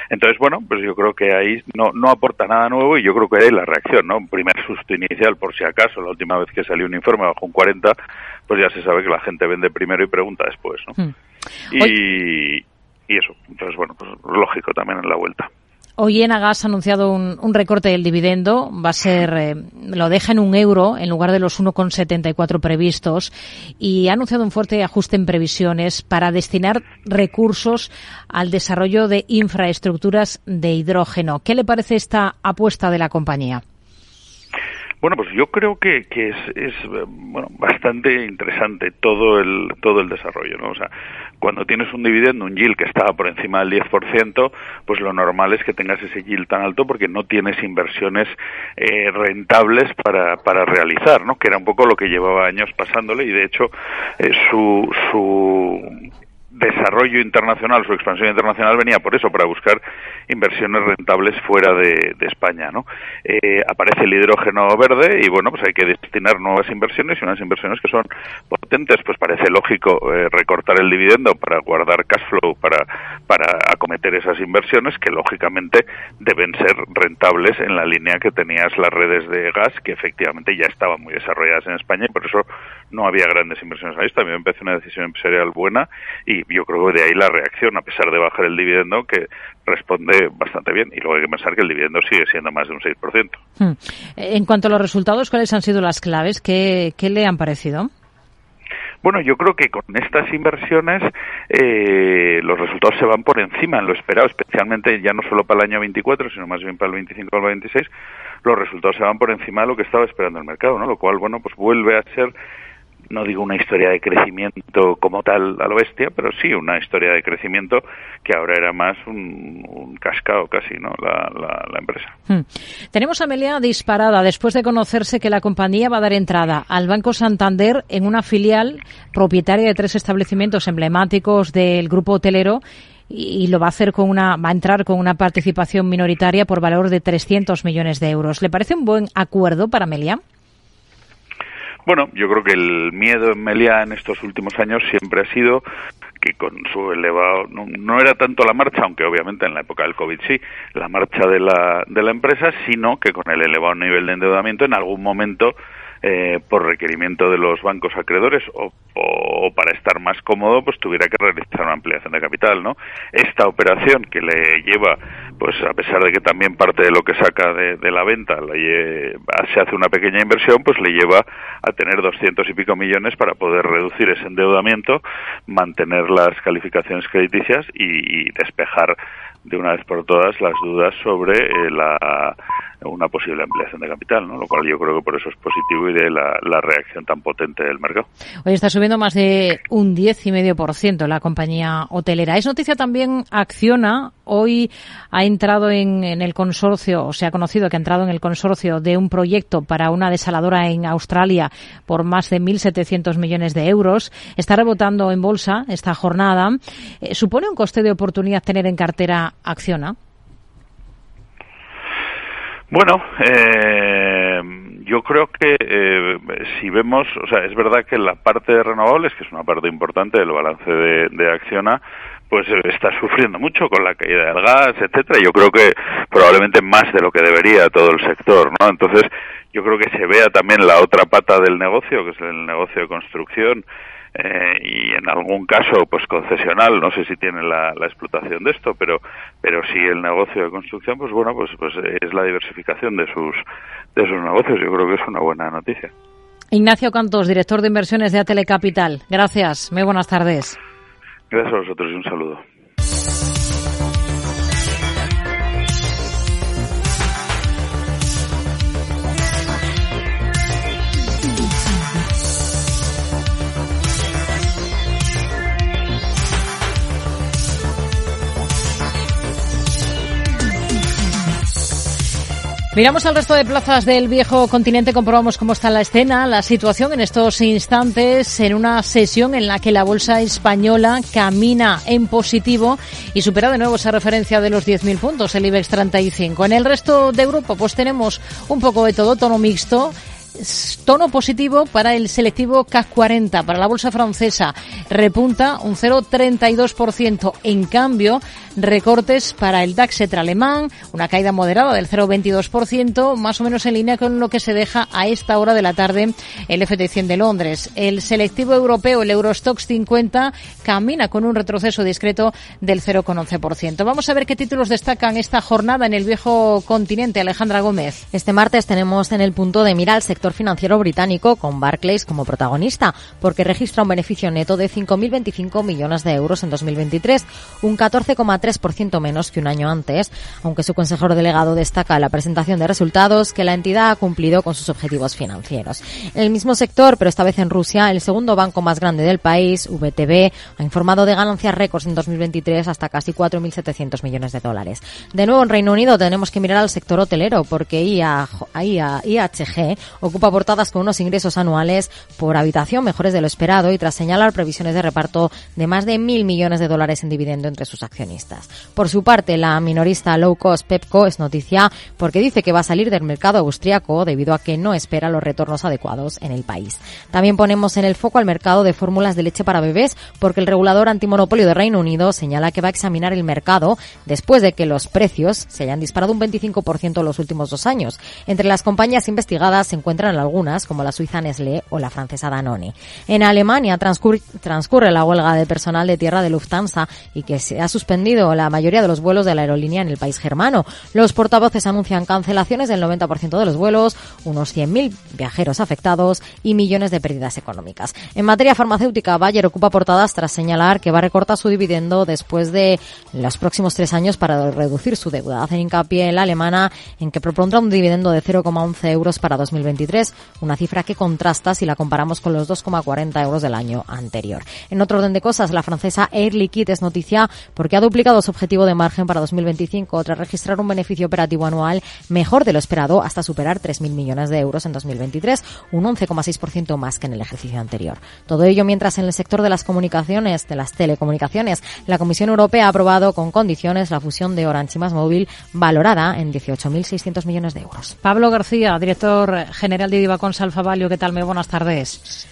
Speaker 10: Entonces, bueno, pues yo creo que ahí no, no aporta nada nuevo y yo creo que ahí la reacción, ¿no? Un primer susto inicial, por si acaso, la última vez que salió un informe bajo un 40, pues ya se sabe que la gente vende primero y pregunta después, ¿no? Mm. Y, y eso, entonces, bueno, pues lógico también en la vuelta.
Speaker 1: Hoy Enagas ha anunciado un, recorte del dividendo, va a ser, eh, lo deja en un euro en lugar de los 1,74 previstos y ha anunciado un fuerte ajuste en previsiones para destinar recursos al desarrollo de infraestructuras de hidrógeno. ¿Qué le parece esta apuesta de la compañía?
Speaker 10: Bueno, pues yo creo que, que es, es, bueno, bastante interesante todo el, todo el desarrollo, ¿no? O sea, cuando tienes un dividendo, un yield que estaba por encima del 10%, pues lo normal es que tengas ese yield tan alto porque no tienes inversiones eh, rentables para, para realizar, ¿no? Que era un poco lo que llevaba años pasándole y de hecho eh, su, su desarrollo internacional, su expansión internacional venía por eso, para buscar inversiones rentables fuera de, España, ¿no? Eh, aparece el hidrógeno verde y bueno, pues hay que destinar nuevas inversiones y unas inversiones que son potentes, pues parece lógico eh, recortar el dividendo para guardar cash flow esas inversiones que lógicamente deben ser rentables en la línea que tenías las redes de gas que efectivamente ya estaban muy desarrolladas en España y por eso no había grandes inversiones ahí. También me una decisión empresarial buena y yo creo que de ahí la reacción, a pesar de bajar el dividendo, que responde bastante bien. Y luego hay que pensar que el dividendo sigue siendo más de un 6%.
Speaker 1: Hmm. En cuanto a los resultados, ¿cuáles han sido las claves? ¿Qué, qué le han parecido?
Speaker 10: Bueno, yo creo que con estas inversiones eh, los resultados se van por encima en lo esperado, especialmente ya no solo para el año 24, sino más bien para el 25 o el 26, los resultados se van por encima de lo que estaba esperando el mercado, ¿no? Lo cual, bueno, pues vuelve a ser no digo una historia de crecimiento como tal a lo bestia, pero sí una historia de crecimiento que ahora era más un, cascado casi, ¿no? La, la, empresa.
Speaker 1: Hmm. Tenemos a Melia disparada después de conocerse que la compañía va a dar entrada al Banco Santander en una filial propietaria de tres establecimientos emblemáticos del grupo hotelero y lo va a hacer con una va a entrar con una participación minoritaria por valor de 300 millones de euros. ¿Le parece un buen acuerdo para Melia?
Speaker 10: Bueno, yo creo que el miedo en Meliá en estos últimos años siempre ha sido que con su elevado, no, era tanto la marcha, aunque obviamente en la época del COVID sí, la marcha de la, de la empresa, sino que con el elevado nivel de endeudamiento en algún momento eh, por requerimiento de los bancos acreedores o, o, para estar más cómodo, pues tuviera que realizar una ampliación de capital, ¿no? Esta operación que le lleva pues a pesar de que también parte de lo que saca de, la venta se hace una pequeña inversión, pues le lleva a tener doscientos y pico millones para poder reducir ese endeudamiento, mantener las calificaciones crediticias y despejar de una vez por todas las dudas sobre eh, la, una posible ampliación de capital, ¿no? lo cual yo creo que por eso es positivo y de la, la reacción tan potente del mercado.
Speaker 1: Hoy está subiendo más de un 10,5% la compañía hotelera. Es noticia también Acciona. Hoy ha entrado en, en, el consorcio, o se ha conocido que ha entrado en el consorcio de un proyecto para una desaladora en Australia por más de 1.700 millones de euros. Está rebotando en bolsa esta jornada. Eh, ¿Supone un coste de oportunidad tener en cartera Acciona?
Speaker 10: Bueno, eh, yo creo que eh, si vemos, o sea, es verdad que la parte de renovables, que es una parte importante del balance de, Acciona, pues eh, está sufriendo mucho con la caída del gas, etcétera. Yo creo que probablemente más de lo que debería todo el sector, ¿no? Entonces, yo creo que se vea también la otra pata del negocio, que es el negocio de construcción, eh, y en algún caso pues concesional. No sé si tiene la, explotación de esto pero pero si el negocio de construcción pues bueno pues pues es la diversificación de sus de sus negocios. Yo creo que es una buena noticia.
Speaker 1: Ignacio Cantos director de inversiones de Atele Capital. Gracias. Muy buenas tardes.
Speaker 10: Gracias a vosotros y un saludo
Speaker 1: Miramos al resto de plazas del viejo continente, comprobamos cómo está la escena, la situación en estos instantes, en una sesión en la que la bolsa española camina en positivo y supera de nuevo esa referencia de los 10.000 puntos, el IBEX 35. En el resto de Europa, pues tenemos un poco de todo, tono mixto tono positivo para el selectivo CAC 40, para la bolsa francesa. Repunta un 0,32%. En cambio, recortes para el DAX alemán, una caída moderada del 0,22%, más o menos en línea con lo que se deja a esta hora de la tarde el FT100 de Londres. El selectivo europeo, el Eurostox 50, camina con un retroceso discreto del 0,11%. Vamos a ver qué títulos destacan esta jornada en el viejo continente. Alejandra Gómez.
Speaker 9: Este martes tenemos en el punto de mira el sector financiero británico con Barclays como protagonista, porque registra un beneficio neto de 5.025 millones de euros en 2023, un 14,3% menos que un año antes, aunque su consejero delegado destaca en la presentación de resultados que la entidad ha cumplido con sus objetivos financieros. En el mismo sector, pero esta vez en Rusia, el segundo banco más grande del país, VTB, ha informado de ganancias récords en 2023 hasta casi 4.700 millones de dólares. De nuevo en Reino Unido tenemos que mirar al sector hotelero porque IHG ocupa portadas con unos ingresos anuales por habitación mejores de lo esperado y tras señalar previsiones de reparto de más de mil millones de dólares en dividendo entre sus accionistas. Por su parte, la minorista low cost Pepco es noticia porque dice que va a salir del mercado austriaco debido a que no espera los retornos adecuados en el país. También ponemos en el foco al mercado de fórmulas de leche para bebés porque el regulador antimonopolio de Reino Unido señala que va a examinar el mercado después de que los precios se hayan disparado un 25% en los últimos dos años. Entre las compañías investigadas se encuentran encuentran algunas, como la suiza Nestlé o la francesa Danone. En Alemania transcurre, transcurre la huelga de personal de tierra de Lufthansa y que se ha suspendido la mayoría de los vuelos de la aerolínea en el país germano. Los portavoces anuncian cancelaciones del 90% de los vuelos, unos 100.000 viajeros afectados y millones de pérdidas económicas. En materia farmacéutica, Bayer ocupa portadas tras señalar que va a recortar su dividendo después de los próximos tres años para reducir su deuda. Hacen hincapié en la alemana en que propondrá un dividendo de 0,11 euros para 2023 una cifra que contrasta si la comparamos con los 2,40 euros del año anterior. En otro orden de cosas, la francesa Air Liquide es noticia porque ha duplicado su objetivo de margen para 2025 tras registrar un beneficio operativo anual mejor de lo esperado hasta superar 3.000 millones de euros en 2023, un 11,6% más que en el ejercicio anterior. Todo ello mientras en el sector de las comunicaciones, de las telecomunicaciones, la Comisión Europea ha aprobado con condiciones la fusión de Orange y Más Móvil valorada en 18.600 millones de euros.
Speaker 1: Pablo García, director general de Divacons Alfa Valio. ¿Qué tal? Muy buenas tardes.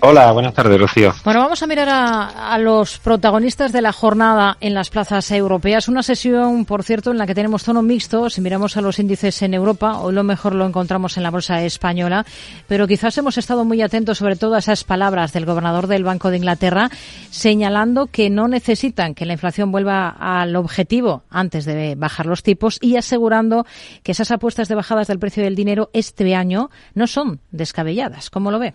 Speaker 11: Hola, buenas tardes, Rocío.
Speaker 1: Bueno, vamos a mirar a, los protagonistas de la jornada en las plazas europeas. Una sesión, por cierto, en la que tenemos tono mixto. Si miramos a los índices en Europa, hoy lo mejor lo encontramos en la bolsa española, pero quizás hemos estado muy atentos sobre todo a esas palabras del gobernador del Banco de Inglaterra, señalando que no necesitan que la inflación vuelva al objetivo antes de bajar los tipos y asegurando que esas apuestas de bajadas del precio del dinero este año no son descabelladas. ¿Cómo lo ve?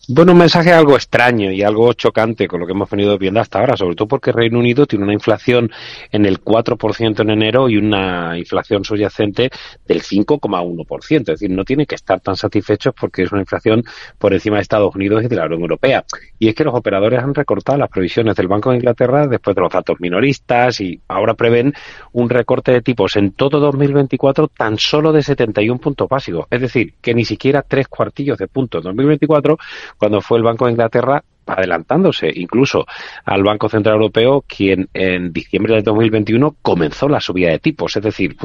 Speaker 11: Bueno, un mensaje algo extraño y algo chocante con lo que hemos venido viendo hasta ahora, sobre todo porque Reino Unido tiene una inflación en el 4% en enero y una inflación subyacente del 5,1%. Es decir, no tiene que estar tan satisfechos porque es una inflación por encima de Estados Unidos y de la Unión Europea. Y es que los operadores han recortado las previsiones del Banco de Inglaterra después de los datos minoristas y ahora prevén un recorte de tipos en todo 2024 tan solo de 71 puntos básicos. Es decir, que ni siquiera tres cuartillos de puntos en 2024 cuando fue el Banco de Inglaterra adelantándose incluso al Banco Central Europeo, quien en diciembre de 2021 comenzó la subida de tipos. Es decir,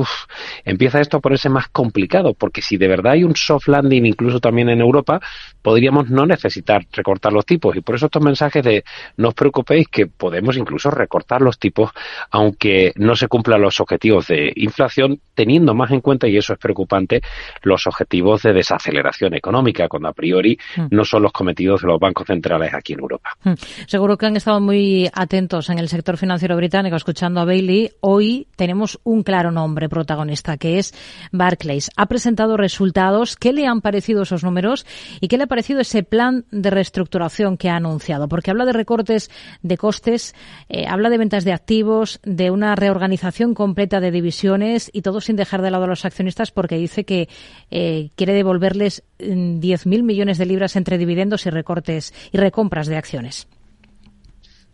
Speaker 11: empieza esto a ponerse más complicado, porque si de verdad hay un soft landing incluso también en Europa, podríamos no necesitar recortar los tipos. Y por eso estos mensajes de no os preocupéis que podemos incluso recortar los tipos, aunque no se cumplan los objetivos de inflación, teniendo más en cuenta, y eso es preocupante, los objetivos de desaceleración económica, cuando a priori mm. no son los cometidos de los bancos centrales aquí Europa.
Speaker 1: Hmm. Seguro que han estado muy atentos en el sector financiero británico escuchando a Bailey. Hoy tenemos un claro nombre protagonista que es Barclays. Ha presentado resultados. ¿Qué le han parecido esos números y qué le ha parecido ese plan de reestructuración que ha anunciado? Porque habla de recortes de costes, eh, habla de ventas de activos, de una reorganización completa de divisiones y todo sin dejar de lado a los accionistas porque dice que eh, quiere devolverles 10.000 mm, millones de libras entre dividendos y recortes y recompras de acciones.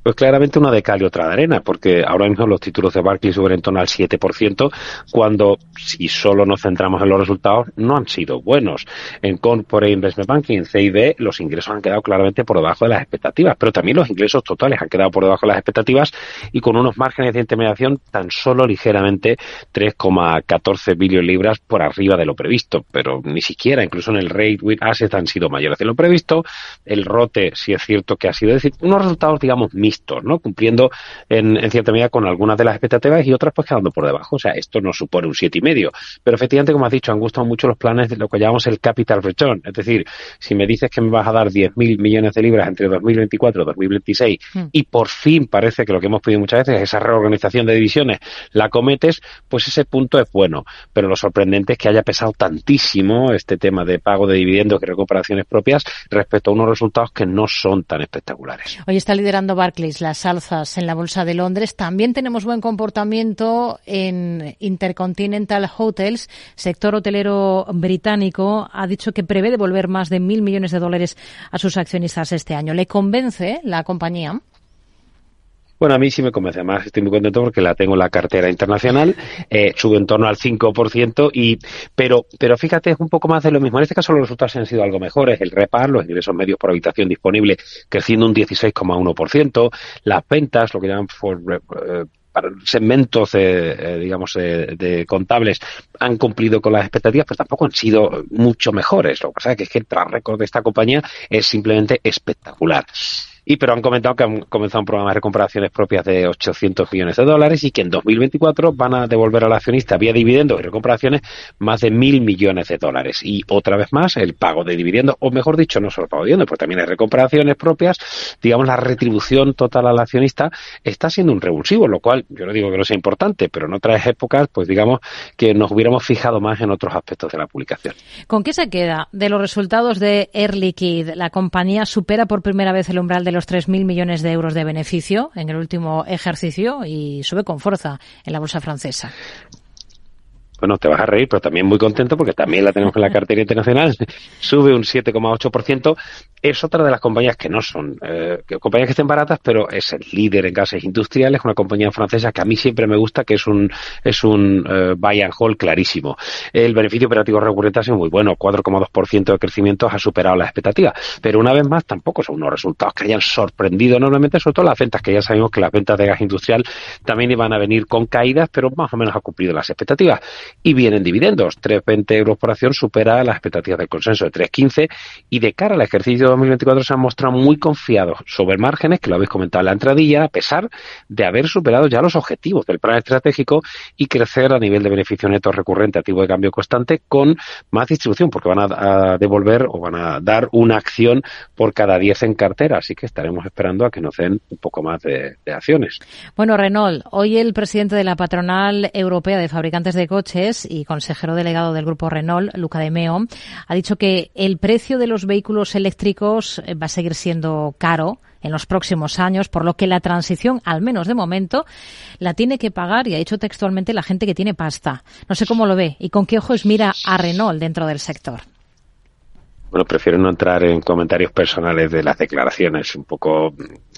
Speaker 11: Pues claramente una de cal y otra de arena, porque ahora mismo los títulos de Barclays suben en torno al 7%, cuando si solo nos centramos en los resultados, no han sido buenos. En Corporate Investment Banking, en CIB, los ingresos han quedado claramente por debajo de las expectativas, pero también los ingresos totales han quedado por debajo de las expectativas y con unos márgenes de intermediación tan solo ligeramente 3,14 billones libras por arriba de lo previsto, pero ni siquiera, incluso en el rate with assets han sido mayores de lo previsto. El rote, sí es cierto que ha sido, decir, unos resultados, digamos, ¿no? Cumpliendo en, cierta medida con algunas de las expectativas y otras pues quedando por debajo. O sea, esto no supone un siete y medio. Pero efectivamente, como has dicho, han gustado mucho los planes de lo que llamamos el capital return. Es decir, si me dices que me vas a dar 10.000 millones de libras entre 2024 y 2026 hmm. y por fin parece que lo que hemos pedido muchas veces, esa reorganización de divisiones, la cometes, pues ese punto es bueno. Pero lo sorprendente es que haya pesado tantísimo este tema de pago de dividendos y recuperaciones propias respecto a unos resultados que no son tan espectaculares.
Speaker 1: Hoy está liderando Barclays las alzas en la Bolsa de Londres. También tenemos buen comportamiento en Intercontinental Hotels, sector hotelero británico. Ha dicho que prevé devolver más de mil millones de dólares a sus accionistas este año. ¿Le convence la compañía?
Speaker 11: Bueno, a mí sí me convence. Además, estoy muy contento porque la tengo en la cartera internacional. Eh, sube en torno al 5%. Y, pero, pero fíjate, es un poco más de lo mismo. En este caso, los resultados han sido algo mejores. El repar, los ingresos medios por habitación disponible, creciendo un 16,1%. Las ventas, lo que llaman eh, para segmentos, eh, digamos, de contables han cumplido con las expectativas, pero tampoco han sido mucho mejores. Lo que pasa es que, el track record de esta compañía es simplemente espectacular. Y pero han comentado que han comenzado un programa de recuperaciones propias de 800 millones de dólares y que en 2024 van a devolver al accionista vía dividendos y recuperaciones más de mil millones de dólares. Y otra vez más, el pago de dividendos, o mejor dicho, no solo pago de dividendos, porque también hay recuperaciones propias, digamos, la retribución total al accionista está siendo un revulsivo, lo cual yo no digo que no sea importante, pero en otras épocas, pues digamos que nos hubiéramos fijado más en otros aspectos de la publicación.
Speaker 1: ¿Con qué se queda de los resultados de Air Liquide? La compañía supera por primera vez el umbral de los 3.000 millones de euros de beneficio en el último ejercicio y sube con fuerza en la bolsa francesa
Speaker 11: bueno, te vas a reír, pero también muy contento porque también la tenemos en la cartera internacional, sube un 7,8%. Es otra de las compañías que no son eh, compañías que estén baratas, pero es el líder en gases industriales, una compañía francesa que a mí siempre me gusta, que es un es un eh, buy and hold clarísimo. El beneficio operativo recurrente ha sido muy bueno, 4,2% de crecimiento ha superado las expectativas, pero una vez más tampoco son unos resultados que hayan sorprendido enormemente, sobre todo las ventas, que ya sabemos que las ventas de gas industrial también iban a venir con caídas, pero más o menos ha cumplido las expectativas y vienen dividendos. 3,20 euros por acción supera las expectativas del consenso de 3,15 y de cara al ejercicio 2024 se han mostrado muy confiados sobre márgenes, que lo habéis comentado en la entradilla, a pesar de haber superado ya los objetivos del plan estratégico y crecer a nivel de beneficio neto recurrente activo de cambio constante con más distribución, porque van a, devolver o van a dar una acción por cada 10 en cartera. Así que estaremos esperando a que nos den un poco más de, de acciones.
Speaker 1: Bueno, Renault, hoy el presidente de la patronal europea de fabricantes de coches y consejero delegado del grupo Renault, Luca de Meo, ha dicho que el precio de los vehículos eléctricos eh, va a seguir siendo caro en los próximos años, por lo que la transición, al menos de momento, la tiene que pagar, y ha dicho textualmente, la gente que tiene pasta. No sé cómo lo ve y con qué ojos mira a Renault dentro del sector.
Speaker 11: Bueno, prefiero no entrar en comentarios personales de las declaraciones un poco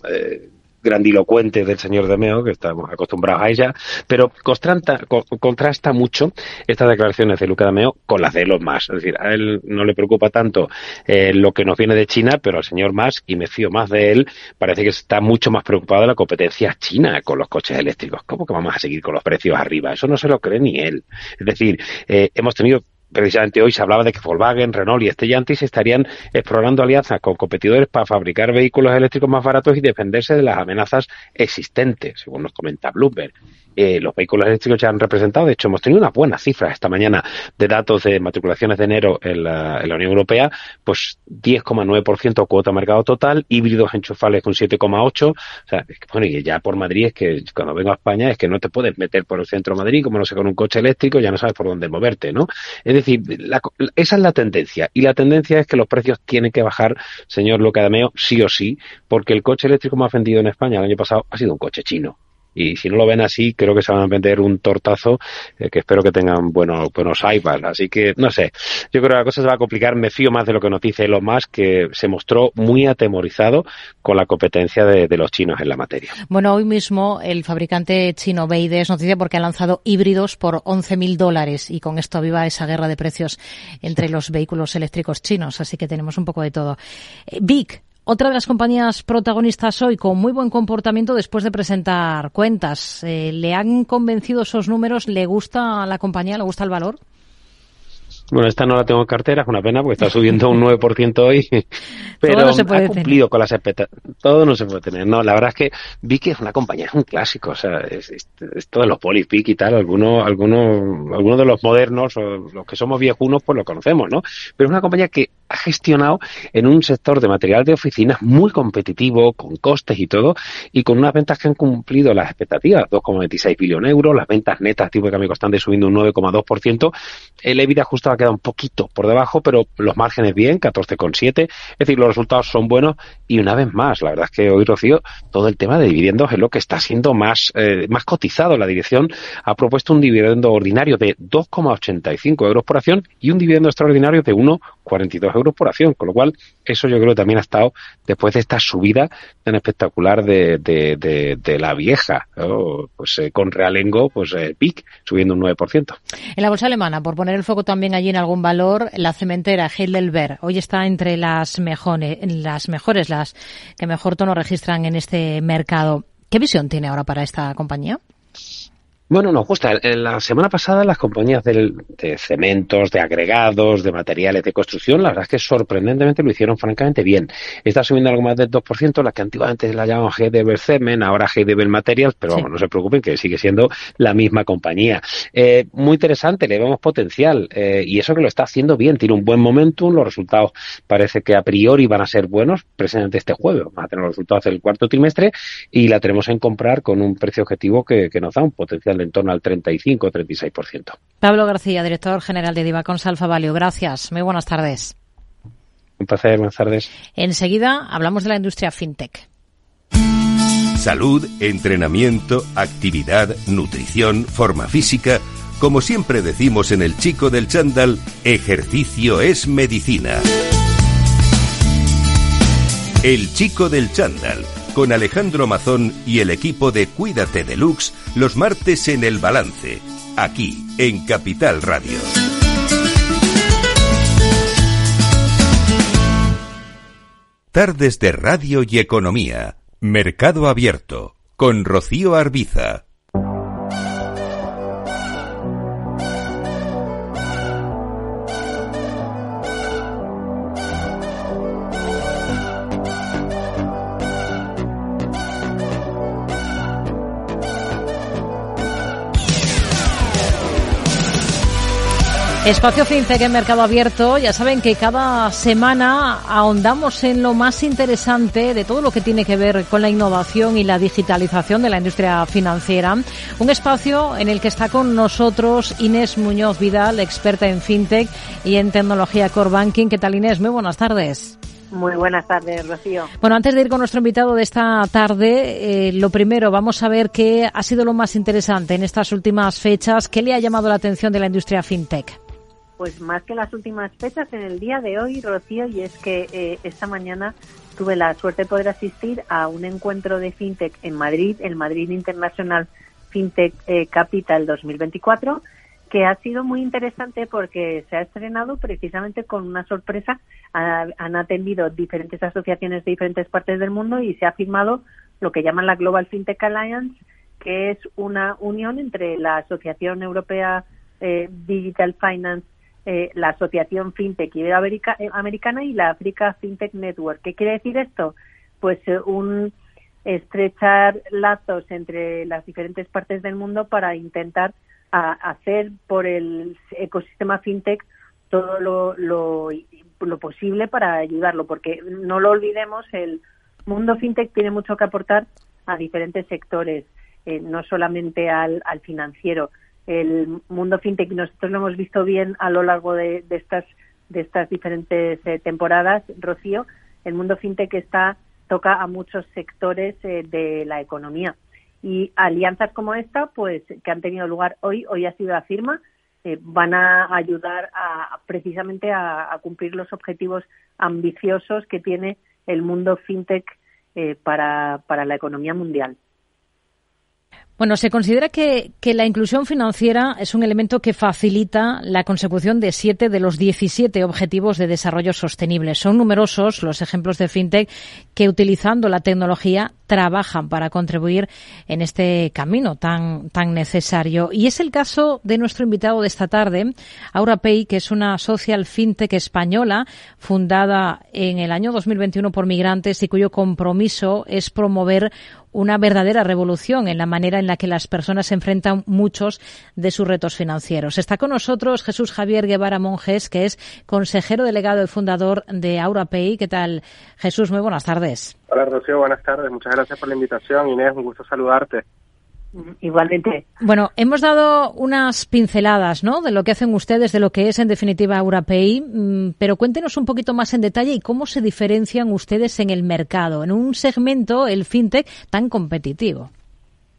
Speaker 11: eh, grandilocuente del señor de Meo, que estamos acostumbrados a ella, pero contrasta, contrasta mucho estas declaraciones de Luca de Meo con las de los más. Es decir, a él no le preocupa tanto eh, lo que nos viene de China, pero al señor más, y me fío más de él, parece que está mucho más preocupado de la competencia china con los coches eléctricos. ¿Cómo que vamos a seguir con los precios arriba? Eso no se lo cree ni él. Es decir, eh, hemos tenido precisamente hoy se hablaba de que Volkswagen, Renault y Stellantis estarían explorando alianzas con competidores para fabricar vehículos eléctricos más baratos y defenderse de las amenazas existentes, según nos comenta Bloomberg. Eh, los vehículos eléctricos ya han representado. De hecho, hemos tenido unas buenas cifras esta mañana de datos de matriculaciones de enero en la, en la Unión Europea, pues 10,9% cuota mercado total, híbridos enchufables con 7,8%. O sea, bueno, y ya por Madrid es que cuando vengo a España es que no te puedes meter por el centro de Madrid, como no sé, con un coche eléctrico, ya no sabes por dónde moverte, ¿no? Es decir, esa es la tendencia. Y la tendencia es que los precios tienen que bajar, señor Locadameo, sí o sí, porque el coche eléctrico más vendido en España el año pasado ha sido un coche chino y si no lo ven así, creo que se van a vender un tortazo eh, que espero que tengan buenos, buenos iPads. Así que, no sé, yo creo que la cosa se va a complicar. Me fío más de lo que nos dice Elon Musk, que se mostró muy atemorizado con la competencia de, los chinos en la materia.
Speaker 1: Bueno, hoy mismo el fabricante chino Beide es noticia porque ha lanzado híbridos por 11.000 dólares y con esto aviva esa guerra de precios entre los vehículos eléctricos chinos. Así que tenemos un poco de todo. Eh, Vic, otra de las compañías protagonistas hoy con muy buen comportamiento después de presentar cuentas. Eh, ¿Le han convencido esos números? ¿Le gusta la compañía? ¿Le gusta el valor?
Speaker 11: Bueno, esta no la tengo en cartera, es una pena porque está subiendo un 9% hoy, pero ha cumplido con las expectativas. Todo no se puede tener. No, la verdad es que vi que es una compañía, es un clásico, o sea, es, esto de los Polypic y tal, algunos, algunos, algunos de los modernos o los que somos viejunos, pues lo conocemos, ¿no? Pero es una compañía que ha gestionado en un sector de material de oficinas muy competitivo, con costes y todo, y con unas ventas que han cumplido las expectativas, 2,26 billones de euros, las ventas netas tipo de cambio constante subiendo un 9,2%, el EBITDA justo ha quedado un poquito por debajo, pero los márgenes bien, 14,7, es decir, los resultados son buenos y una vez más, la verdad es que hoy, Rocío, todo el tema de dividendos es lo que está siendo más, eh, más cotizado. La dirección ha propuesto un dividendo ordinario de 2,85 euros por acción y un dividendo extraordinario de 1,42 euros por acción, con lo cual eso yo creo que también ha estado después de esta subida tan espectacular de, de, la vieja, pues eh, con realengo, pues eh, PIC subiendo un 9%.
Speaker 1: En la bolsa alemana, por poner el foco también allí en algún valor, la cementera Heidelberg hoy está entre las mejores, las mejores, las que mejor tono registran en este mercado. ¿Qué visión tiene ahora para esta compañía?
Speaker 11: Bueno, nos gusta. La semana pasada las compañías de cementos, de agregados, de materiales de construcción, la verdad es que sorprendentemente lo hicieron francamente bien. Está subiendo algo más del 2%, la que antiguamente la llamaban GDB Cemen, ahora GDB Materials, pero vamos, no se preocupen que sigue siendo la misma compañía. Eh, muy interesante, le vemos potencial eh, y eso que lo está haciendo bien, tiene un buen momentum, los resultados parece que a priori van a ser buenos, precisamente este jueves van a tener los resultados del cuarto trimestre y la tenemos en comprar con un precio objetivo que, que nos da un potencial en torno al 35 o 36%.
Speaker 1: Pablo García, director general de Divacons Alfa Value. Gracias. Muy buenas tardes.
Speaker 11: Un placer, buenas tardes.
Speaker 1: Enseguida hablamos de la industria fintech.
Speaker 5: Salud, entrenamiento, actividad, nutrición, forma física. Como siempre decimos en el chico del chándal, ejercicio es medicina. El chico del chándal con Alejandro Mazón y el equipo de Cuídate Deluxe los martes en El Balance, aquí en Capital Radio. Tardes de Radio y Economía. Mercado Abierto. Con Rocío Arbiza.
Speaker 1: Espacio FinTech en Mercado Abierto. Ya saben que cada semana ahondamos en lo más interesante de todo lo que tiene que ver con la innovación y la digitalización de la industria financiera. Un espacio en el que está con nosotros Inés Muñoz Vidal, experta en FinTech y en tecnología Core Banking. ¿Qué tal Inés? Muy buenas tardes.
Speaker 12: Muy buenas tardes, Rocío.
Speaker 1: Bueno, antes de ir con nuestro invitado de esta tarde, eh, lo primero, vamos a ver qué ha sido lo más interesante en estas últimas fechas. ¿Qué le ha llamado la atención de la industria FinTech?
Speaker 12: Pues más que las últimas fechas, en el día de hoy, Rocío, y es que eh, esta mañana tuve la suerte de poder asistir a un encuentro de FinTech en Madrid, el Madrid International FinTech eh, Capital 2024, que ha sido muy interesante porque se ha estrenado precisamente con una sorpresa. han atendido diferentes asociaciones de diferentes partes del mundo y se ha firmado lo que llaman la Global FinTech Alliance, que es una unión entre la Asociación Europea eh, Digital Finance eh, la Asociación FinTech Iberoamericana eh, y la Africa FinTech Network. ¿Qué quiere decir esto? Pues eh, un estrechar lazos entre las diferentes partes del mundo para intentar hacer por el ecosistema FinTech todo lo, lo, lo, posible para ayudarlo, porque no lo olvidemos, el mundo FinTech tiene mucho que aportar a diferentes sectores, no solamente al, al financiero el mundo fintech nosotros lo hemos visto bien a lo largo de, estas de estas diferentes eh, temporadas Rocío el mundo fintech está toca a muchos sectores eh, de la economía y alianzas como esta pues que han tenido lugar hoy hoy ha sido la firma eh, van a ayudar a precisamente a, cumplir los objetivos ambiciosos que tiene el mundo fintech para, para la economía mundial.
Speaker 1: Bueno, se considera que, la inclusión financiera es un elemento que facilita la consecución de siete de los 17 objetivos de desarrollo sostenible. Son numerosos los ejemplos de fintech que, utilizando la tecnología, trabajan para contribuir en este camino tan, tan necesario. Y es el caso de nuestro invitado de esta tarde, AuraPay, que es una social fintech española fundada en el año 2021 por migrantes y cuyo compromiso es promover una verdadera revolución en la manera la que las personas se enfrentan muchos de sus retos financieros. Está con nosotros Jesús Javier Guevara Monjes, que es consejero delegado y fundador de AuraPay. ¿Qué tal, Jesús? Muy buenas tardes.
Speaker 13: Hola, Rocío. Buenas tardes. Muchas gracias por la invitación. Inés, un gusto saludarte.
Speaker 12: Igualmente.
Speaker 1: Bueno, hemos dado unas pinceladas, ¿no? De lo que hacen ustedes, de lo que es en definitiva Europay, mm, pero cuéntenos un poquito más en detalle y cómo se diferencian ustedes en el mercado, en un segmento, el fintech, tan competitivo.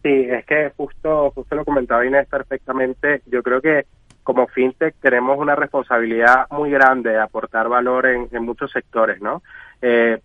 Speaker 13: Sí, es que justo, justo lo comentaba Inés perfectamente. Yo creo que como fintech tenemos una responsabilidad muy grande de aportar valor en, muchos sectores, ¿no? Eh,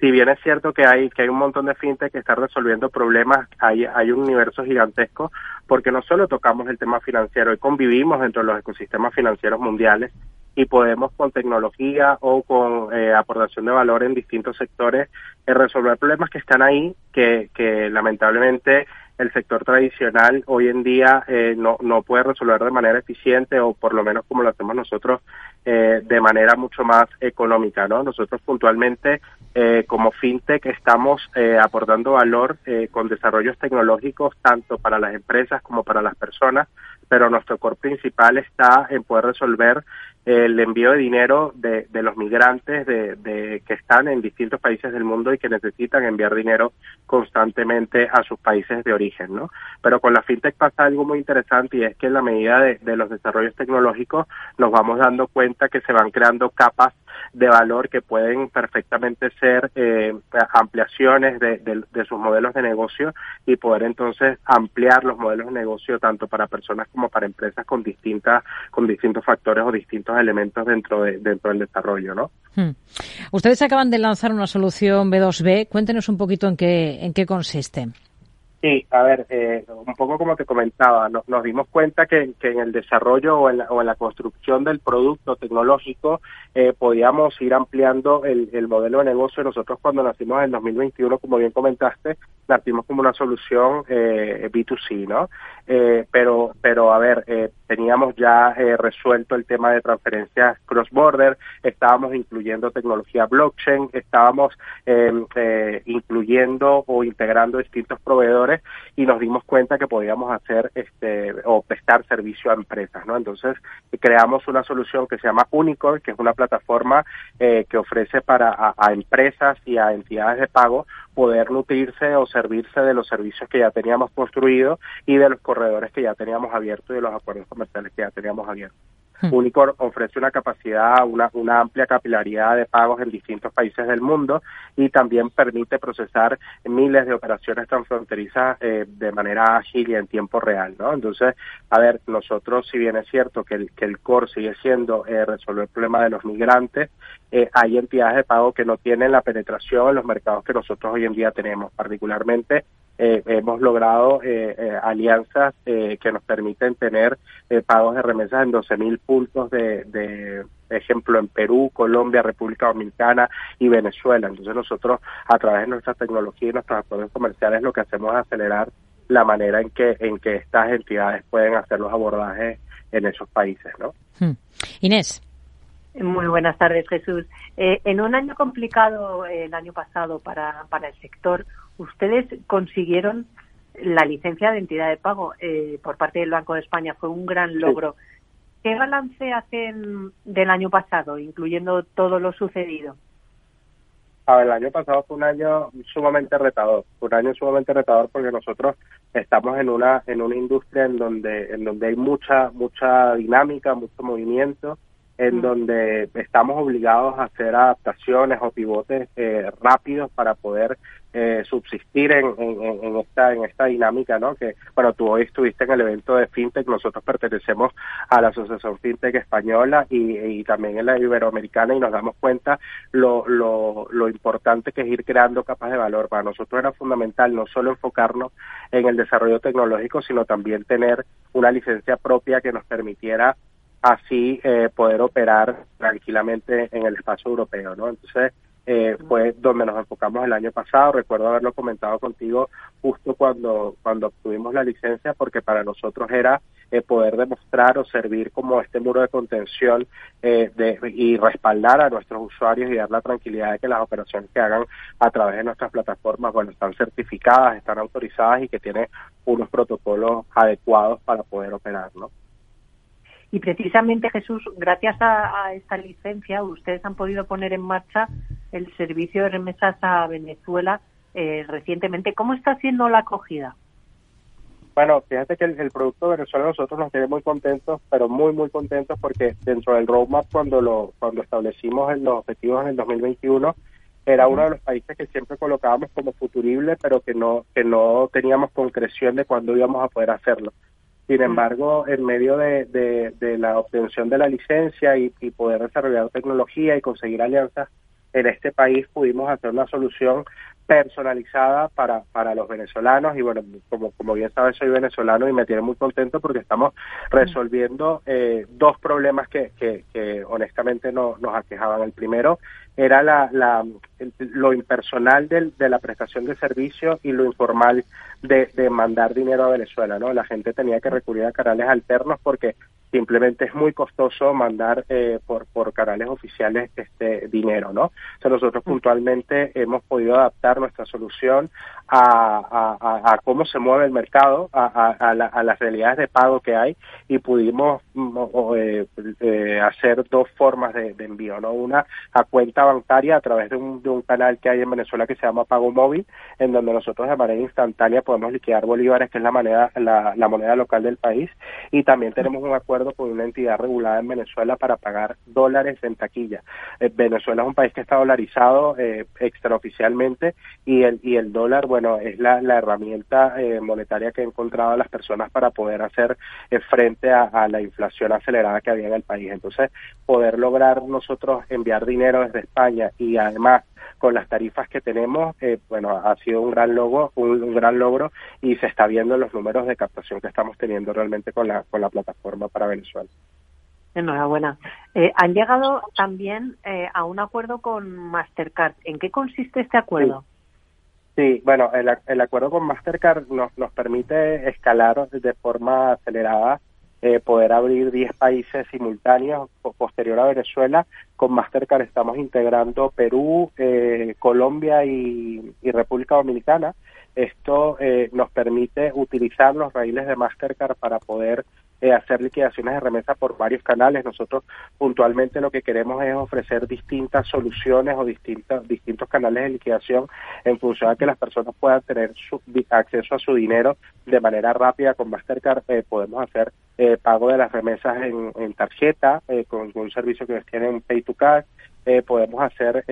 Speaker 13: si bien es cierto que hay que hay un montón de fintech que están resolviendo problemas, hay, hay un universo gigantesco porque no solo tocamos el tema financiero y convivimos dentro de los ecosistemas financieros mundiales y podemos con tecnología o con eh, aportación de valor en distintos sectores eh, resolver problemas que están ahí que lamentablemente el sector tradicional hoy en día eh, no, no puede resolver de manera eficiente o por lo menos como lo hacemos nosotros eh, de manera mucho más económica, ¿no? Nosotros puntualmente eh, como fintech estamos aportando valor con desarrollos tecnológicos tanto para las empresas como para las personas, pero nuestro core principal está en poder resolver el envío de dinero de, de los migrantes de, de, que están en distintos países del mundo y que necesitan enviar dinero constantemente a sus países de origen, ¿no? Pero con la fintech pasa algo muy interesante y es que en la medida de, de los desarrollos tecnológicos nos vamos dando cuenta que se van creando capas de valor que pueden perfectamente ser eh, ampliaciones de, de, sus modelos de negocio y poder entonces ampliar los modelos de negocio tanto para personas como para empresas con distintas con distintos factores o distintos elementos dentro de, dentro del desarrollo, ¿no?
Speaker 1: Hmm. Ustedes acaban de lanzar una solución B2B. Cuéntenos un poquito en qué en qué consiste.
Speaker 13: Sí, a ver, eh, un poco como te comentaba, nos, dimos cuenta que, en el desarrollo o en, la, o en la construcción del producto tecnológico eh, podíamos ir ampliando el, el, modelo de negocio. Nosotros cuando nacimos en 2021, como bien comentaste, nacimos como una solución eh, B2C, ¿no? Eh, pero, pero a ver, eh, teníamos ya eh, resuelto el tema de transferencias cross-border, estábamos incluyendo tecnología blockchain, estábamos em, incluyendo o integrando distintos proveedores y nos dimos cuenta que podíamos hacer este o prestar servicio a empresas, ¿no? Entonces creamos una solución que se llama Unicorn, que es una plataforma eh, que ofrece para a, empresas y a entidades de pago poder nutrirse o servirse de los servicios que ya teníamos construidos y de los corredores que ya teníamos abiertos y de los acuerdos comerciales que ya teníamos abiertos. Unicor ofrece una capacidad, una, una amplia capilaridad de pagos en distintos países del mundo y también permite procesar miles de operaciones transfronterizas eh, de manera ágil y en tiempo real, ¿no? Entonces, a ver, nosotros, si bien es cierto que el, que el core sigue siendo eh, resolver el problema de los migrantes, eh, hay entidades de pago que no tienen la penetración en los mercados que nosotros hoy en día tenemos, particularmente eh, hemos logrado eh, eh, alianzas que nos permiten tener pagos de remesas en 12.000 puntos de, de ejemplo en Perú, Colombia, República Dominicana y Venezuela. Entonces nosotros a través de nuestra tecnología y nuestros acuerdos comerciales lo que hacemos es acelerar la manera en que en que estas entidades pueden hacer los abordajes en esos países, ¿no?
Speaker 1: Hmm. Inés.
Speaker 12: Muy buenas tardes, Jesús. en un año complicado el año pasado para, para el sector, ustedes consiguieron la licencia de entidad de pago eh, por parte del Banco de España. Fue un gran logro. ¿Qué balance hacen del año pasado, incluyendo todo lo sucedido?
Speaker 13: A ver, el año pasado fue un año sumamente retador, fue un año sumamente retador porque nosotros estamos en una en una industria en donde en donde hay mucha mucha dinámica, mucho movimiento, en mm. donde estamos obligados a hacer adaptaciones o pivotes eh, rápidos para poder eh, subsistir en, en, esta en esta dinámica, ¿no? Que bueno, tú hoy estuviste en el evento de fintech, nosotros pertenecemos a la Asociación Fintech Española y, y también en la Iberoamericana y nos damos cuenta lo, lo, lo importante que es ir creando capas de valor. Para nosotros era fundamental no solo enfocarnos en el desarrollo tecnológico, sino también tener una licencia propia que nos permitiera así eh, poder operar tranquilamente en el espacio europeo, ¿no? Entonces, eh, fue donde nos enfocamos el año pasado. Recuerdo haberlo comentado contigo justo cuando, cuando obtuvimos la licencia, porque para nosotros era eh, poder demostrar o servir como este muro de contención eh, de, y respaldar a nuestros usuarios y dar la tranquilidad de que las operaciones que hagan a través de nuestras plataformas, bueno, están certificadas, están autorizadas y que tienen unos protocolos adecuados para poder operar, ¿no?
Speaker 12: Y precisamente, Jesús, gracias a, esta licencia, ustedes han podido poner en marcha el servicio de remesas a Venezuela eh, recientemente. ¿Cómo está haciendo la acogida?
Speaker 13: Bueno, fíjate que el, producto de Venezuela nosotros nos tiene muy contentos, pero muy, muy contentos porque dentro del roadmap, cuando lo cuando establecimos los objetivos en el 2021, era uno de los países que siempre colocábamos como futurible, pero que no que no teníamos concreción de cuándo íbamos a poder hacerlo. Sin embargo, en medio de, de, la obtención de la licencia y, poder desarrollar tecnología y conseguir alianzas en este país, pudimos hacer una solución personalizada para, para los venezolanos y bueno, como, como bien sabes soy venezolano y me tiene muy contento porque estamos resolviendo eh, dos problemas que, que, honestamente no, nos aquejaban. El primero era la, la, lo impersonal del, de la prestación de servicio y lo informal de, de mandar dinero a Venezuela, ¿no? La gente tenía que recurrir a canales alternos porque simplemente es muy costoso mandar eh, por, por canales oficiales este dinero, ¿no? O nosotros puntualmente hemos podido adaptar nuestra solución a, a, a cómo se mueve el mercado, a, a, las realidades de pago que hay y pudimos mm, eh, eh, hacer dos formas de, de, envío, ¿no? Una a cuenta bancaria a través de un, de un canal que hay en Venezuela que se llama Pago Móvil, en donde nosotros de manera instantánea podemos liquidar bolívares, que es la moneda, la, la moneda local del país, y también tenemos un acuerdo con una entidad regulada en Venezuela para pagar dólares en taquilla. Eh, Venezuela es un país que está dolarizado eh, extraoficialmente y el, y el dólar, bueno, es la, la herramienta eh, monetaria que han encontrado las personas para poder hacer frente a, la inflación acelerada que había en el país. Entonces, poder lograr nosotros enviar dinero desde España y además con las tarifas que tenemos, bueno, ha sido un gran logro, un, gran logro y se está viendo en los números de captación que estamos teniendo realmente con la, con la plataforma para Venezuela.
Speaker 12: Enhorabuena. Eh, han llegado también eh, a un acuerdo con Mastercard. ¿En qué consiste este acuerdo?
Speaker 13: Sí, bueno, el, el acuerdo con Mastercard nos, nos permite escalar de forma acelerada eh, poder abrir 10 países simultáneos posterior a Venezuela. Con Mastercard estamos integrando Perú, eh, Colombia y, República Dominicana esto eh, nos permite utilizar los raíles de Mastercard para poder eh, hacer liquidaciones de remesa por varios canales. Nosotros puntualmente lo que queremos es ofrecer distintas soluciones o distintos, distintos canales de liquidación en función de que las personas puedan tener su, acceso a su dinero de manera rápida. Con Mastercard eh, podemos hacer eh, pago de las remesas en, tarjeta con, un servicio que tienen Pay to Cash. podemos hacer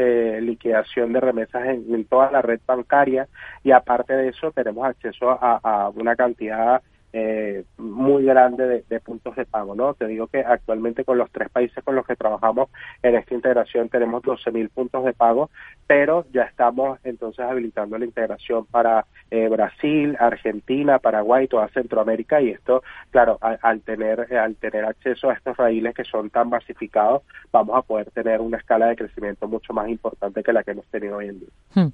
Speaker 13: liquidación de remesas en, toda la red bancaria y aparte de eso tenemos acceso a, a una cantidad eh, muy grande de, puntos de pago, ¿no? Te digo que actualmente con los tres países con los que trabajamos en esta integración tenemos 12.000 puntos de pago, pero ya estamos entonces habilitando la integración para eh, Brasil, Argentina, Paraguay, toda Centroamérica y esto, claro, al, tener al tener acceso a estos raíles que son tan masificados, vamos a poder tener una escala de crecimiento mucho más importante que la que hemos tenido hoy en día. Hmm.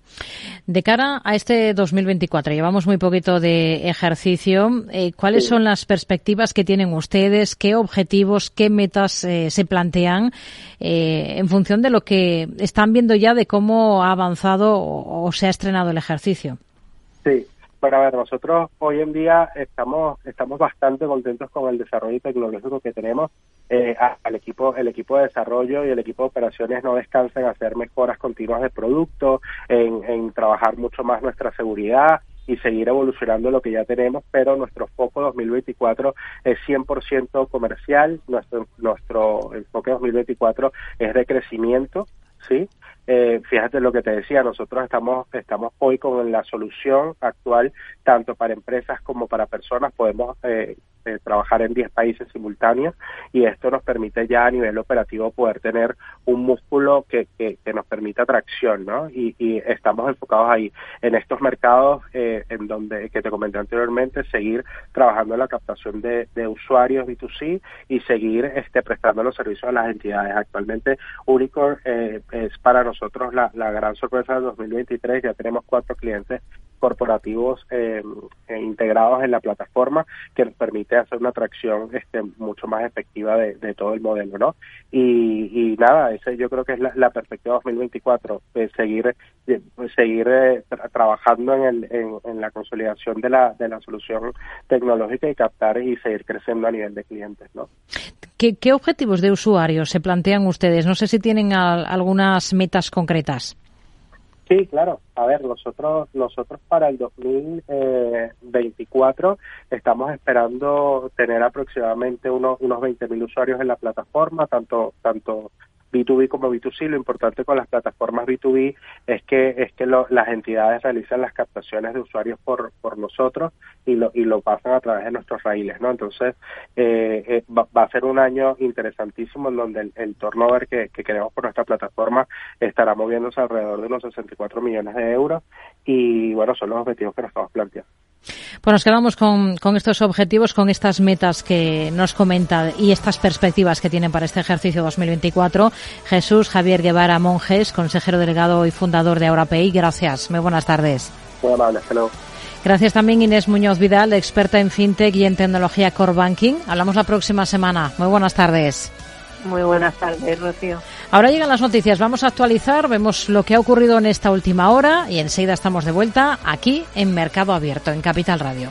Speaker 1: De cara a este 2024, llevamos muy poquito de ejercicio. Eh, ¿Cuáles son las perspectivas que tienen ustedes? ¿Qué objetivos, qué metas eh, se plantean eh, en función de lo que están viendo ya de cómo ha avanzado o, se ha estrenado el ejercicio?
Speaker 13: Sí, bueno, a ver, nosotros hoy en día estamos estamos bastante contentos con el desarrollo tecnológico que tenemos. Eh, al equipo el equipo de desarrollo y el equipo de operaciones no descansan en hacer mejoras continuas de producto, en, en trabajar mucho más nuestra seguridad y seguir evolucionando lo que ya tenemos, pero nuestro foco 2024 es 100% comercial, nuestro, nuestro enfoque 2024 es de crecimiento, ¿sí? Eh, fíjate lo que te decía, nosotros estamos, estamos hoy con la solución actual, tanto para empresas como para personas, podemos eh, eh, trabajar en 10 países simultáneos y esto nos permite ya a nivel operativo poder tener un músculo que, que, nos permita tracción, ¿no? Y, estamos enfocados ahí en estos mercados eh, en donde, que te comenté anteriormente, seguir trabajando en la captación de, usuarios B2C y seguir este, prestando los servicios a las entidades. Actualmente, Unicorn eh, es para nosotros la, la gran sorpresa del 2023, ya tenemos cuatro clientes corporativos eh, eh, integrados en la plataforma que nos permite hacer una atracción este, mucho más efectiva de, todo el modelo, ¿no? Y, nada, ese yo creo que es la, perspectiva 2024, seguir seguir eh, trabajando en, el, en, la consolidación de la, de la solución tecnológica y captar y seguir creciendo a nivel de clientes, ¿no?
Speaker 1: ¿Qué, qué objetivos de usuarios se plantean ustedes? No sé si tienen algunas metas concretas.
Speaker 13: Sí, claro. A ver, nosotros nosotros para el 2024 eh, estamos esperando tener aproximadamente unos unos 20.000 usuarios en la plataforma, tanto tanto B2B como B2C. Lo importante con las plataformas B2B es que es que las entidades realizan las captaciones de usuarios por, por nosotros y lo, y lo pasan a través de nuestros raíles, ¿no? Entonces, eh, eh, va, a ser un año interesantísimo en donde el, turnover que, que queremos por nuestra plataforma estará moviéndose alrededor de unos 64 millones de euros y, bueno, son los objetivos que nos estamos planteando.
Speaker 1: Pues nos quedamos con, con, estos objetivos, con estas metas que nos comenta y estas perspectivas que tienen para este ejercicio 2024. Jesús Javier Guevara Monjes, consejero delegado y fundador de AuraPay. Gracias. Muy buenas tardes.
Speaker 13: Muy amable.
Speaker 1: Gracias también Inés Muñoz Vidal, experta en fintech y en tecnología core banking. Hablamos la próxima semana. Muy buenas tardes.
Speaker 12: Muy buenas tardes, Rocío.
Speaker 1: Ahora llegan las noticias, vamos a actualizar, vemos lo que ha ocurrido en esta última hora y enseguida estamos de vuelta aquí en Mercado Abierto, en Capital Radio.